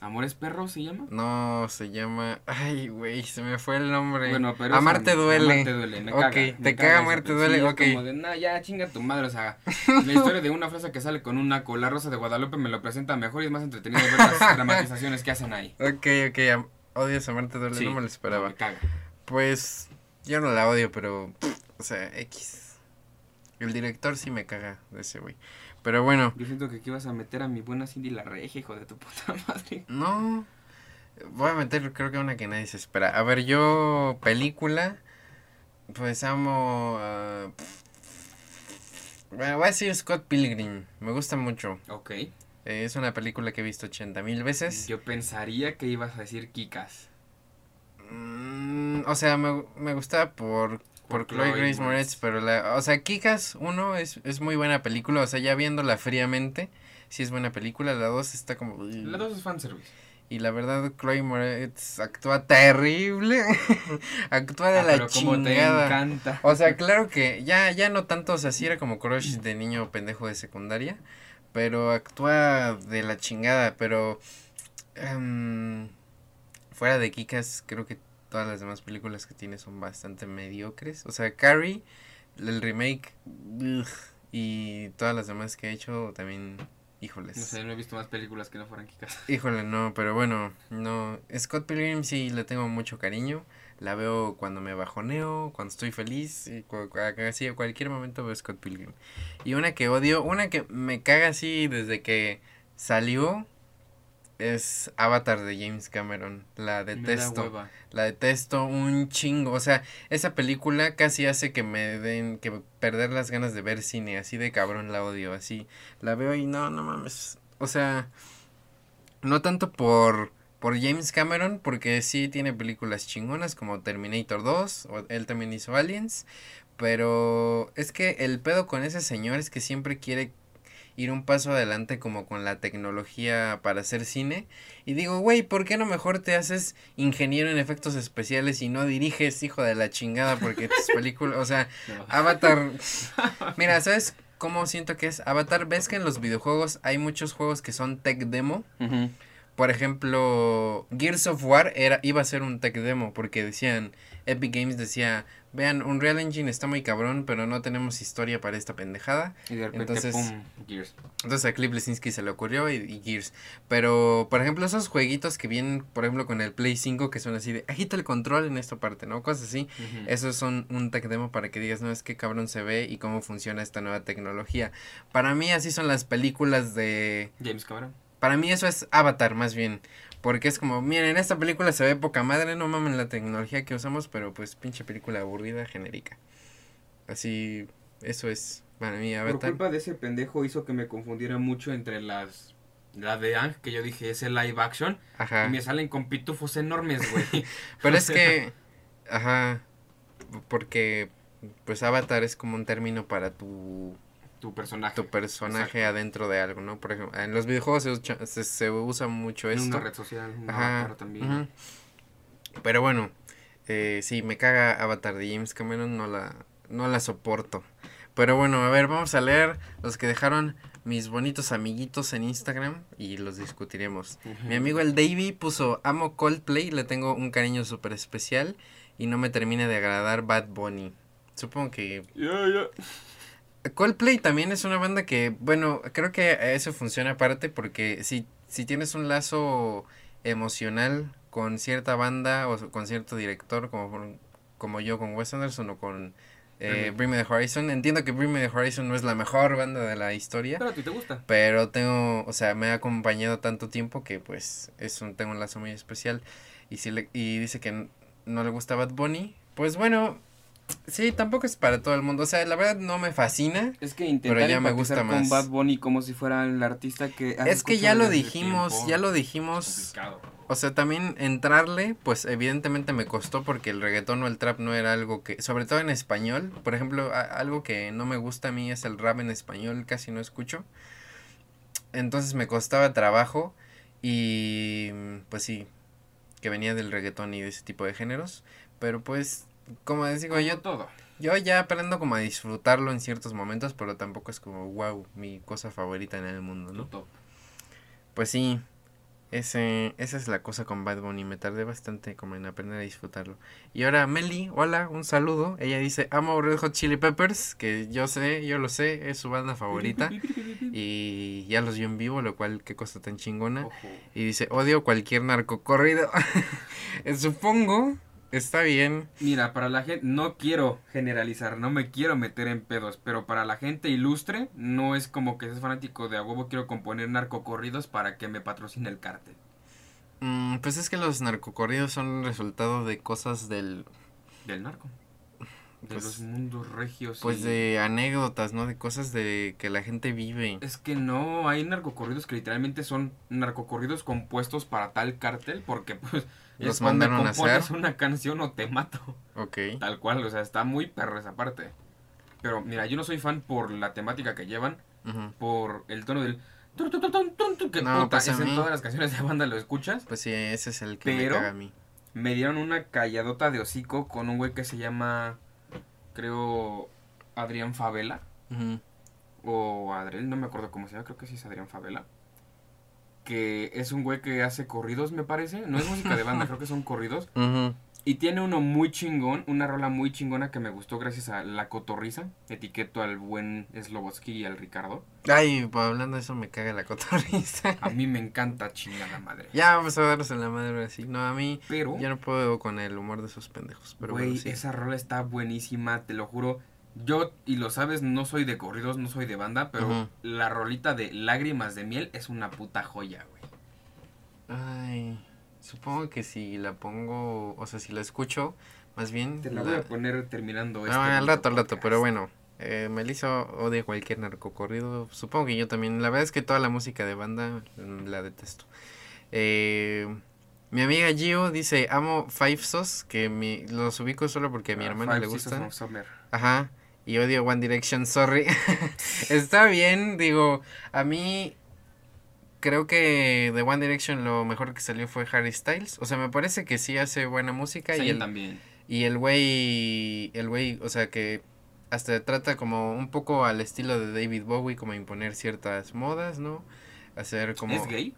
S3: ¿Amores perros se llama?
S2: No, se llama. Ay, güey, se me fue el nombre.
S3: Bueno, pero
S2: Amarte
S3: am-
S2: duele.
S3: Amarte duele, me
S2: Ok,
S3: caga.
S2: te
S3: me
S2: caga Amarte duele,
S3: sí, es
S2: ok.
S3: como de, ya chinga tu madre, o sea, la historia de una frase que sale con un naco, la rosa de Guadalupe me lo presenta mejor y es más entretenido ver las dramatizaciones que hacen ahí.
S2: Ok, ok, odias Amarte duele,
S3: Sí,
S2: no me lo esperaba.
S3: Me caga.
S2: Pues yo no la odio, pero. O sea, X. El director sí me caga de ese güey. Pero bueno,
S3: Yo siento que aquí vas a meter a mi buena Cindy la regia, hijo de tu puta madre.
S2: no. Voy a meter, creo que una que nadie se espera. A ver, yo, película. Pues amo. bueno, voy a decir Scott Pilgrim. Me gusta mucho.
S3: Ok.
S2: Eh, es una película que he visto 80 mil veces.
S3: Yo pensaría que ibas a decir Kikas.
S2: Mm, o sea, me, me gusta por, por,
S3: Por
S2: Chloe Grace
S3: Moretz.
S2: Pero la, o sea, Kikas 1 es, es muy buena película, o sea, ya viéndola fríamente, sí es buena película, la 2 está como...
S3: La dos es fanservice.
S2: Y la verdad, Chloe Moretz actúa terrible, actúa de
S3: Ah,
S2: la
S3: pero como te
S2: chingada.
S3: encanta.
S2: O sea, claro que ya, ya no tanto, o sea, sí era como crush de niño pendejo de secundaria, pero actúa de la chingada, pero em, fuera de Kikas, creo que todas las demás películas que tiene son bastante mediocres. O sea, Carrie, el remake, ugh, y todas las demás que ha hecho también, híjoles.
S3: No sé, no he visto más películas que no fueran Kikas.
S2: Híjole, no, pero bueno, no. Scott Pilgrim sí le tengo mucho cariño. La veo cuando me bajoneo, cuando estoy feliz, y cu- así a cualquier momento veo Scott Pilgrim. Y una que odio, una que me caga así desde que salió es Avatar de James Cameron. La detesto. La detesto un chingo. O sea, esa película casi hace que me den que perder las ganas de ver cine. Así de cabrón la odio. Así la veo y no, no mames. O sea, no tanto por por James Cameron, porque sí tiene películas chingonas como Terminator 2, o él también hizo Aliens, pero es que el pedo con ese señor es que siempre quiere ir un paso adelante como con la tecnología para hacer cine. Y digo, güey, ¿por qué no mejor te haces ingeniero en efectos especiales y no diriges, hijo de la chingada? Porque tus películas, o sea,
S3: No.
S2: Avatar. Mira, ¿sabes cómo siento que es? Avatar, ves que en los videojuegos hay muchos juegos que son tech demo. Por ejemplo, Gears of War era, iba a ser un tech demo porque decían, Epic Games decía, vean, Unreal Engine está muy cabrón, pero no tenemos historia para esta pendejada.
S3: Y de repente,
S2: Entonces-
S3: pum, Gears.
S2: Entonces a Cliff Lesinski se le ocurrió y, y Gears. Pero, por ejemplo, esos jueguitos que vienen, por ejemplo, con el Play 5, que son así de, agita el control en esta parte, ¿no? Cosas así.
S3: Ujú.
S2: Esos son un tech demo para que digas, no, es que cabrón se ve y cómo funciona esta nueva tecnología. Para mí así son las películas de...
S3: James Cameron.
S2: Para mí eso es Avatar más bien. Porque es como, miren, esta película se ve poca madre, no mamen la tecnología que usamos, pero pues pinche película aburrida, genérica. Así, eso es para mí
S3: Por
S2: Avatar.
S3: culpa de ese pendejo hizo que me confundiera mucho entre las... La de Ang, que yo dije es el live action.
S2: Ajá.
S3: Y me salen con pitufos enormes, güey.
S2: Pero es que, ajá, porque pues Avatar es como un término para tu,
S3: tu personaje.
S2: tu personaje
S3: Exacto.
S2: adentro de algo, ¿no? Por ejemplo, en los videojuegos se, usa- se, se usa mucho
S3: En
S2: esto.
S3: una red social, un
S2: Ajá,
S3: también.
S2: Pero bueno, eh, sí, me caga Avatar de James Cameron, no la, no la soporto. Pero bueno, a ver, vamos a leer los que dejaron mis bonitos amiguitos en Instagram y los discutiremos. Mi amigo el Davey puso amo Coldplay, le tengo un cariño súper especial y no me termina de agradar Bad Bunny. Supongo que
S3: Ya, ya.
S2: Coldplay también es una banda que, bueno, creo que eso funciona aparte porque si, si tienes un lazo emocional con cierta banda o con cierto director, como, como yo con Wes Anderson o con eh,
S3: Ujú.
S2: Bring Me the Horizon, entiendo que Bring Me the Horizon no es la mejor banda de la historia,
S3: Pero a ti te gusta.
S2: pero tengo, o sea, me ha acompañado tanto tiempo que pues es un, tengo un lazo muy especial y si le, y dice que no le gusta Bad Bunny, pues bueno, sí, tampoco es para todo el mundo, o sea, la verdad no me fascina.
S3: Es que intentar
S2: ya me gusta
S3: con
S2: más.
S3: Bad Bunny como si fuera el artista que...
S2: Es que ya lo dijimos,
S3: tiempo.
S2: ya lo dijimos. O sea, también entrarle, pues evidentemente me costó porque el reggaetón o el trap no era algo que, sobre todo en español, por ejemplo, a- algo que no me gusta a mí es el rap en español, casi no escucho. Entonces me costaba trabajo y pues sí, que venía del reggaetón y de ese tipo de géneros, pero pues como digo,
S3: Como
S2: yo
S3: todo.
S2: yo ya aprendo como a disfrutarlo en ciertos momentos, pero tampoco es como wow, mi cosa favorita en el mundo, ¿no?
S3: top.
S2: Pues sí, ese, esa es la cosa con Bad Bunny. Me tardé bastante como en aprender a disfrutarlo. Y ahora Meli, hola, un saludo. Ella dice, amo Red Hot Chili Peppers, que yo sé, yo lo sé, es su banda favorita. y ya los vio en vivo, lo cual qué cosa tan chingona.
S3: Ojo.
S2: Y dice, odio cualquier narcocorrido. Supongo, está bien.
S3: Mira, para la gente, no quiero generalizar, no me quiero meter en pedos, pero para la gente ilustre, no es como que seas fanático de a huevo quiero componer narcocorridos para que me patrocine el cártel.
S2: Mm, pues es que los narcocorridos son resultado de cosas del...
S3: Del narco. De
S2: Pues-
S3: los mundos regios.
S2: Pues
S3: y-
S2: de anécdotas, ¿no? De cosas de que la gente vive.
S3: Es que no, hay narcocorridos que literalmente son narcocorridos compuestos para tal cártel porque pues
S2: Los
S3: es cuando
S2: mandaron a hacer.
S3: una canción o te mato.
S2: Ok.
S3: Tal cual, o sea, está muy perro esa parte. Pero mira, yo no soy fan por la temática que llevan, por el tono del... Que
S2: No,
S3: puta,
S2: pues
S3: es en todas las canciones de banda lo escuchas.
S2: Pues sí, ese es el que
S3: Pero-
S2: me caga a mí.
S3: Me dieron una calladota de hocico con un güey que se llama, creo, Adrián Favela.
S2: Ujú.
S3: o Adriel, no me acuerdo cómo se llama, creo que sí es Adrián Favela. Que es un güey que hace corridos, me parece. No es música de banda, creo que son corridos. Y tiene uno muy chingón, una rola muy chingona que me gustó gracias a La Cotorriza. Etiqueto al buen Slobodsky y al Ricardo.
S2: Ay, pues hablando de eso me caga la cotorriza.
S3: A mí me encanta chingada madre.
S2: ya vamos a darnos en la madre así. No, a mí
S3: Pero,
S2: ya no puedo con el humor de esos pendejos. Pero
S3: güey,
S2: bueno, sí.
S3: esa rola está buenísima, te lo juro. Yo, y lo sabes, no soy de corridos, no soy de banda, pero la rolita de Lágrimas de Miel es una puta joya, güey.
S2: Ay, supongo que si la pongo, o sea, si la escucho, más bien...
S3: Te la
S2: la-
S3: voy a poner terminando
S2: No,
S3: este
S2: al rato, al rato, pero bueno. Eh, Melissa odia cualquier narcocorrido. Supongo que yo también. La verdad es que toda la música de banda mm, la detesto. Eh, mi amiga Gio dice: Amo Five Sos, que mi, los ubico solo porque a mi
S3: Ah,
S2: hermana
S3: Five
S2: le gustan. Ajá. Y odio One Direction, sorry. Está bien, digo, a mí creo que de One Direction lo mejor que salió fue Harry Styles. O sea, me parece que sí hace buena música y el,
S3: también.
S2: y el güey, el güey, o sea que hasta trata como un poco al estilo de David Bowie, como imponer ciertas modas, ¿no? Hacer como...
S3: ¿Es gay?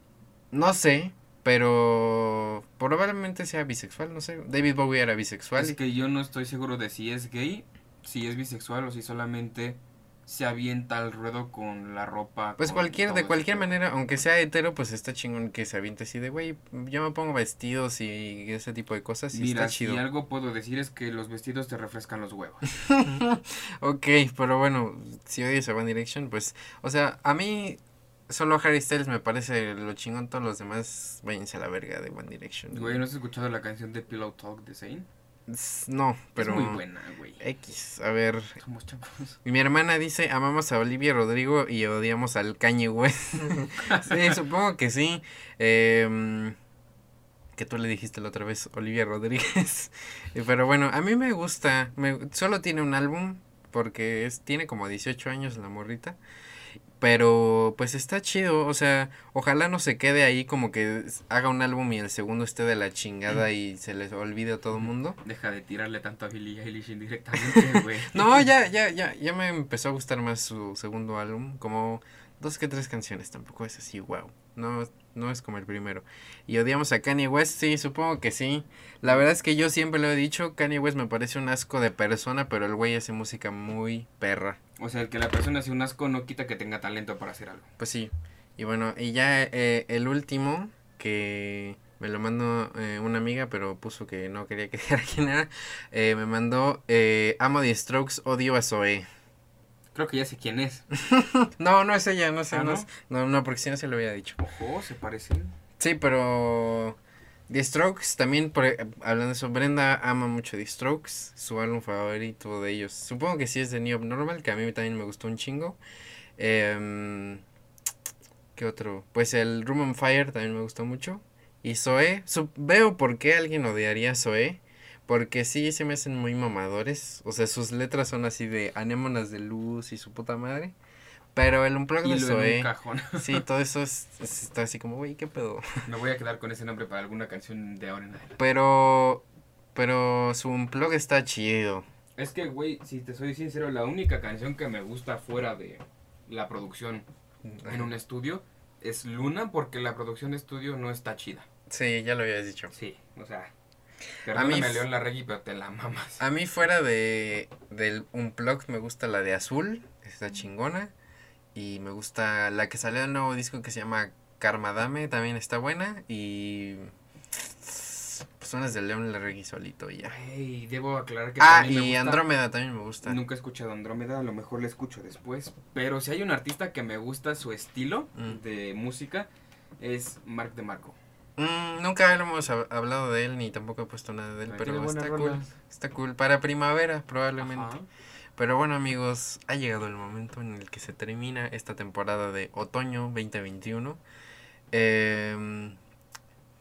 S2: No sé, pero probablemente sea bisexual, no sé. David Bowie era bisexual.
S3: Es que yo no estoy seguro de si es gay, si es bisexual o si solamente se avienta al ruedo con la ropa.
S2: Pues cualquier, de cualquier manera, aunque sea hetero, pues está chingón que se aviente así de, güey, yo me pongo vestidos y ese tipo de cosas y
S3: Mira,
S2: está chido.
S3: si algo puedo decir es que los vestidos te refrescan los huevos.
S2: Ok, pero bueno, si odias a One Direction, pues, o sea, a mí solo Harry Styles me parece lo chingón, todos los demás váyanse a la verga de One Direction.
S3: Güey, ¿no has escuchado la canción de Pillow Talk de Zayn?
S2: No, pero...
S3: Es muy buena, güey.
S2: X, a ver,
S3: Somos
S2: mi hermana dice, amamos a Olivia Rodrigo y odiamos al Kanye West. sí, supongo que sí. Em, que tú le dijiste la otra vez, Olivia Rodríguez. Eh, Pero bueno, a mí me gusta. Me, solo tiene un álbum porque es, tiene como 18 años la morrita. Pero pues está chido, o sea, ojalá no se quede ahí como que haga un álbum y el segundo esté de la chingada y se les olvide a todo el mundo.
S3: Deja de tirarle tanto a Billie Eilish indirectamente, güey.
S2: No, ya, ya, ya, ya me empezó a gustar más su segundo álbum, como dos que tres canciones, tampoco es así, wow. No, no es como el primero. Y odiamos a Kanye West, sí, supongo que sí. La verdad es que yo siempre lo he dicho, Kanye West me parece un asco de persona, pero el güey hace música muy perra.
S3: O sea, el que la persona hace un asco no quita que tenga talento para hacer algo.
S2: Pues sí. Y bueno, y ya eh, el último, que me lo mandó eh, una amiga, pero puso que no quería que dijera quién era, eh, me mandó eh, Amo the Strokes, odio a Zoe.
S3: Creo que ya sé quién es.
S2: No, no es ella, no sé,
S3: ¿Ah,
S2: no,
S3: no,
S2: no, porque si no se lo hubiera dicho.
S3: Ojo, se parecen.
S2: Sí, pero The Strokes también, por, eh, hablando de eso, Brenda ama mucho The Strokes, su álbum favorito de ellos. Supongo que sí es de New Abnormal, que a mí también me gustó un chingo. Em, ¿Qué otro? Pues el Room on Fire también me gustó mucho. Y Zoe, su- veo por qué alguien odiaría a Zoe. Porque sí se me hacen muy mamadores. O sea, sus letras son así de anémonas de luz y su puta madre. Pero el unplug de
S3: Hilo en
S2: Zoe.
S3: un cajón.
S2: Sí, todo eso es, es- está así como, güey, ¿qué pedo?
S3: Me voy a quedar con ese nombre para alguna canción de ahora en adelante.
S2: Pero, pero su unplug está chido.
S3: Es que, güey, si te soy sincero, la única canción que me gusta fuera de la producción en un estudio es Luna, porque la producción de estudio no está chida.
S2: Sí, ya lo habías dicho.
S3: Sí, o sea.
S2: A mí
S3: León Larregui, pero te la mamas.
S2: A mí fuera de del unplug me gusta la de azul, está chingona. Y me gusta la que salió el nuevo disco que se llama Karmadame, también está buena. Y pues unas de León Larregui solito ya.
S3: Ay, debo aclarar que
S2: Ah,
S3: me
S2: y
S3: gusta-
S2: Andrómeda también me gusta.
S3: Nunca he escuchado Andrómeda, a lo mejor la escucho después. Pero si hay un artista que me gusta su estilo
S2: Mm.
S3: de música, es Mark DeMarco.
S2: Mm, nunca hemos hab- hablado de él ni tampoco he puesto nada de él,
S3: Pero
S2: está cool. Está cool. Para primavera, probablemente.
S3: Ajá.
S2: Pero bueno, amigos, ha llegado el momento en el que se termina esta temporada de otoño 2021. Em,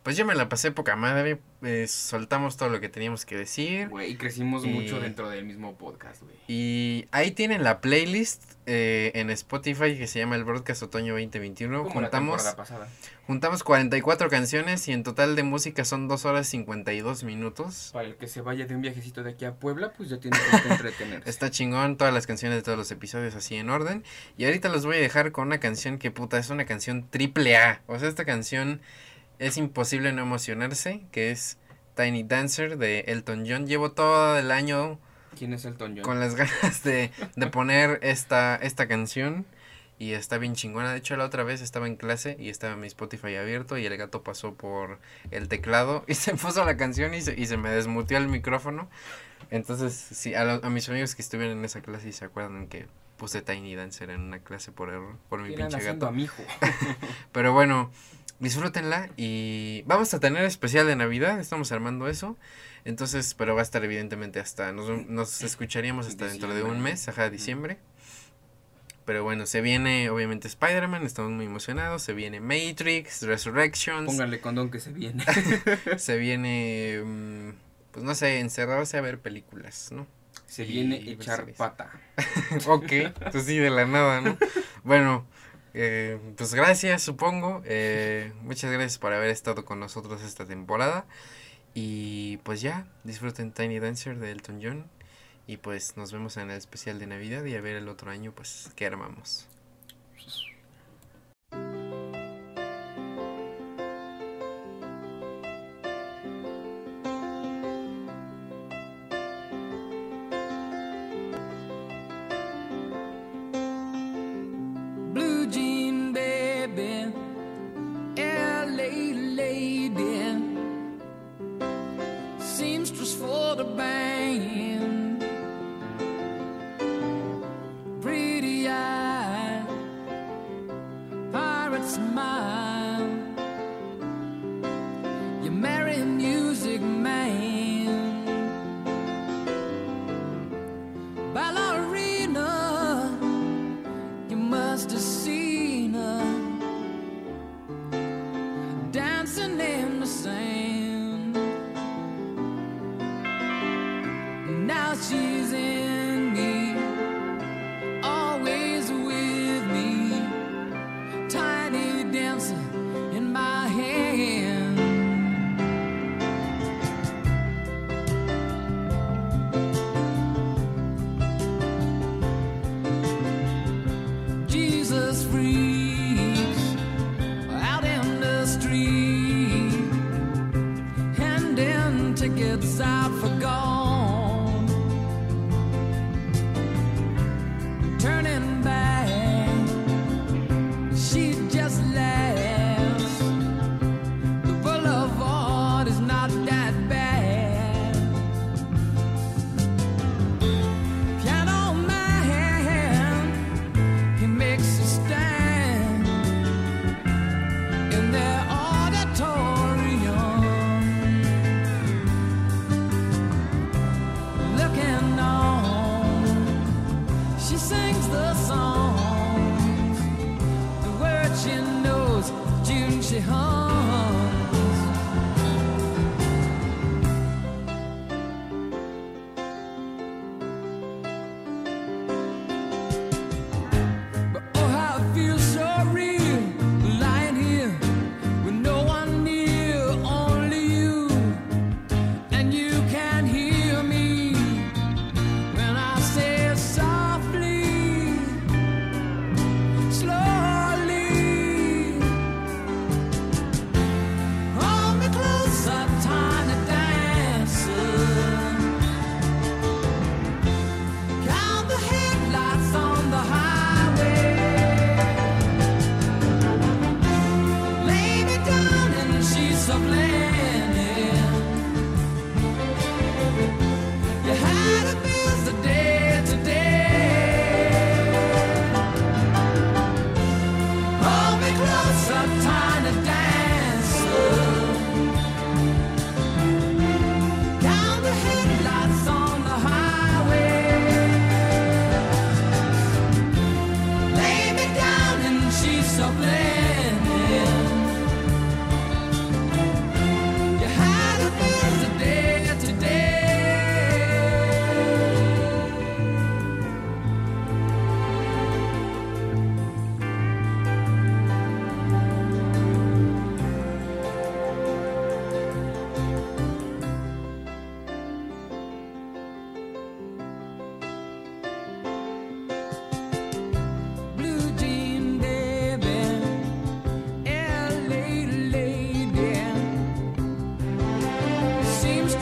S2: pues yo me la pasé poca madre. eh, soltamos todo lo que teníamos que decir.
S3: Güey, crecimos
S2: Y-
S3: mucho dentro del mismo podcast, güey.
S2: Y ahí tienen la playlist eh, en Spotify que se llama el Broadcast Otoño 2021.
S3: Como la
S2: Juntamos,
S3: temporada pasada.
S2: juntamos 44 canciones y en total de música son 2 horas 52 minutos.
S3: Para el que se vaya de un viajecito de aquí a Puebla, pues ya tiene que entretenerse.
S2: Está chingón todas las canciones de todos los episodios así en orden. Y ahorita los voy a dejar con una canción que puta es una canción triple A. O sea, esta canción es imposible no emocionarse, que es Tiny Dancer de Elton John. Llevo todo el año
S3: ¿Quién es Elton John?
S2: con las ganas de, de poner esta, esta canción. Y está bien chingona. De hecho, la otra vez estaba en clase y estaba mi Spotify abierto y el gato pasó por el teclado y se puso la canción y se, y se me desmuteó el micrófono. Entonces, sí, a, lo- a mis amigos que estuvieron en esa clase y se acuerdan que puse Tiny Dancer en una clase por error, por mi
S3: ¿Quién anda
S2: pinche gato.
S3: a mi hijo?
S2: Pero bueno, disfrútenla y vamos a tener especial de Navidad, estamos armando eso. Entonces, pero va a estar evidentemente hasta, nos, nos escucharíamos hasta dentro de un mes, ajá, diciembre. Pero bueno, se viene obviamente Spider-Man, estamos muy emocionados, se viene Matrix, Resurrections,
S3: Pónganle condón que se viene.
S2: se viene, mm, pues no sé, encerrarse a ver películas, ¿no?
S3: Se viene echar pata.
S2: ok, pues sí, de la nada, ¿no? Bueno, eh, pues gracias, supongo. Eh, muchas gracias por haber estado con nosotros esta temporada. Y pues ya, disfruten Tiny Dancer de Elton John. Y pues nos vemos en el especial de Navidad y a ver el otro año, pues, qué armamos.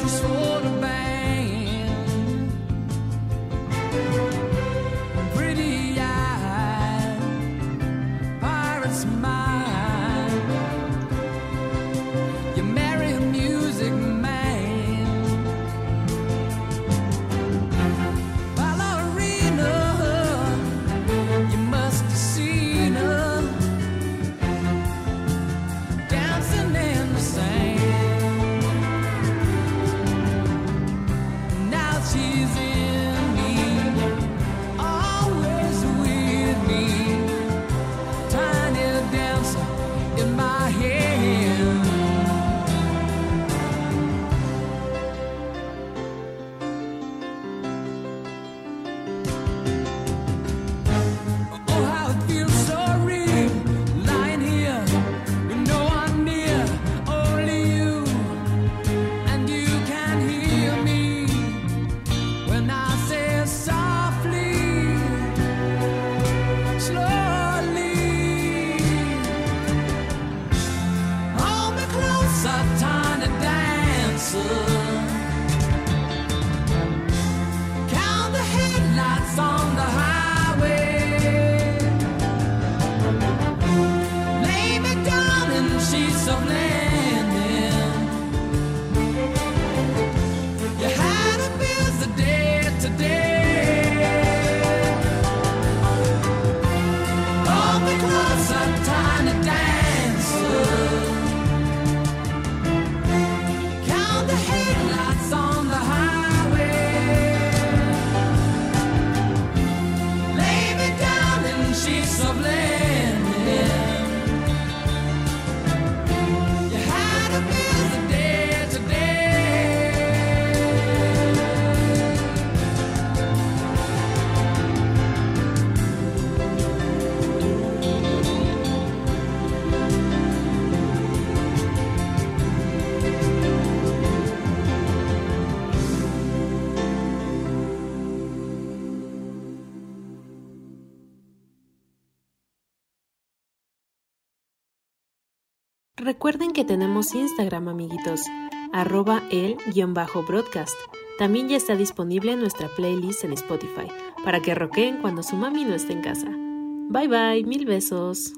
S5: just
S7: Recuerden que tenemos Instagram, amiguitos, arroba el-broadcast. También ya está disponible nuestra playlist en Spotify, para que roqueen cuando su mami no esté en casa. Bye bye, mil besos.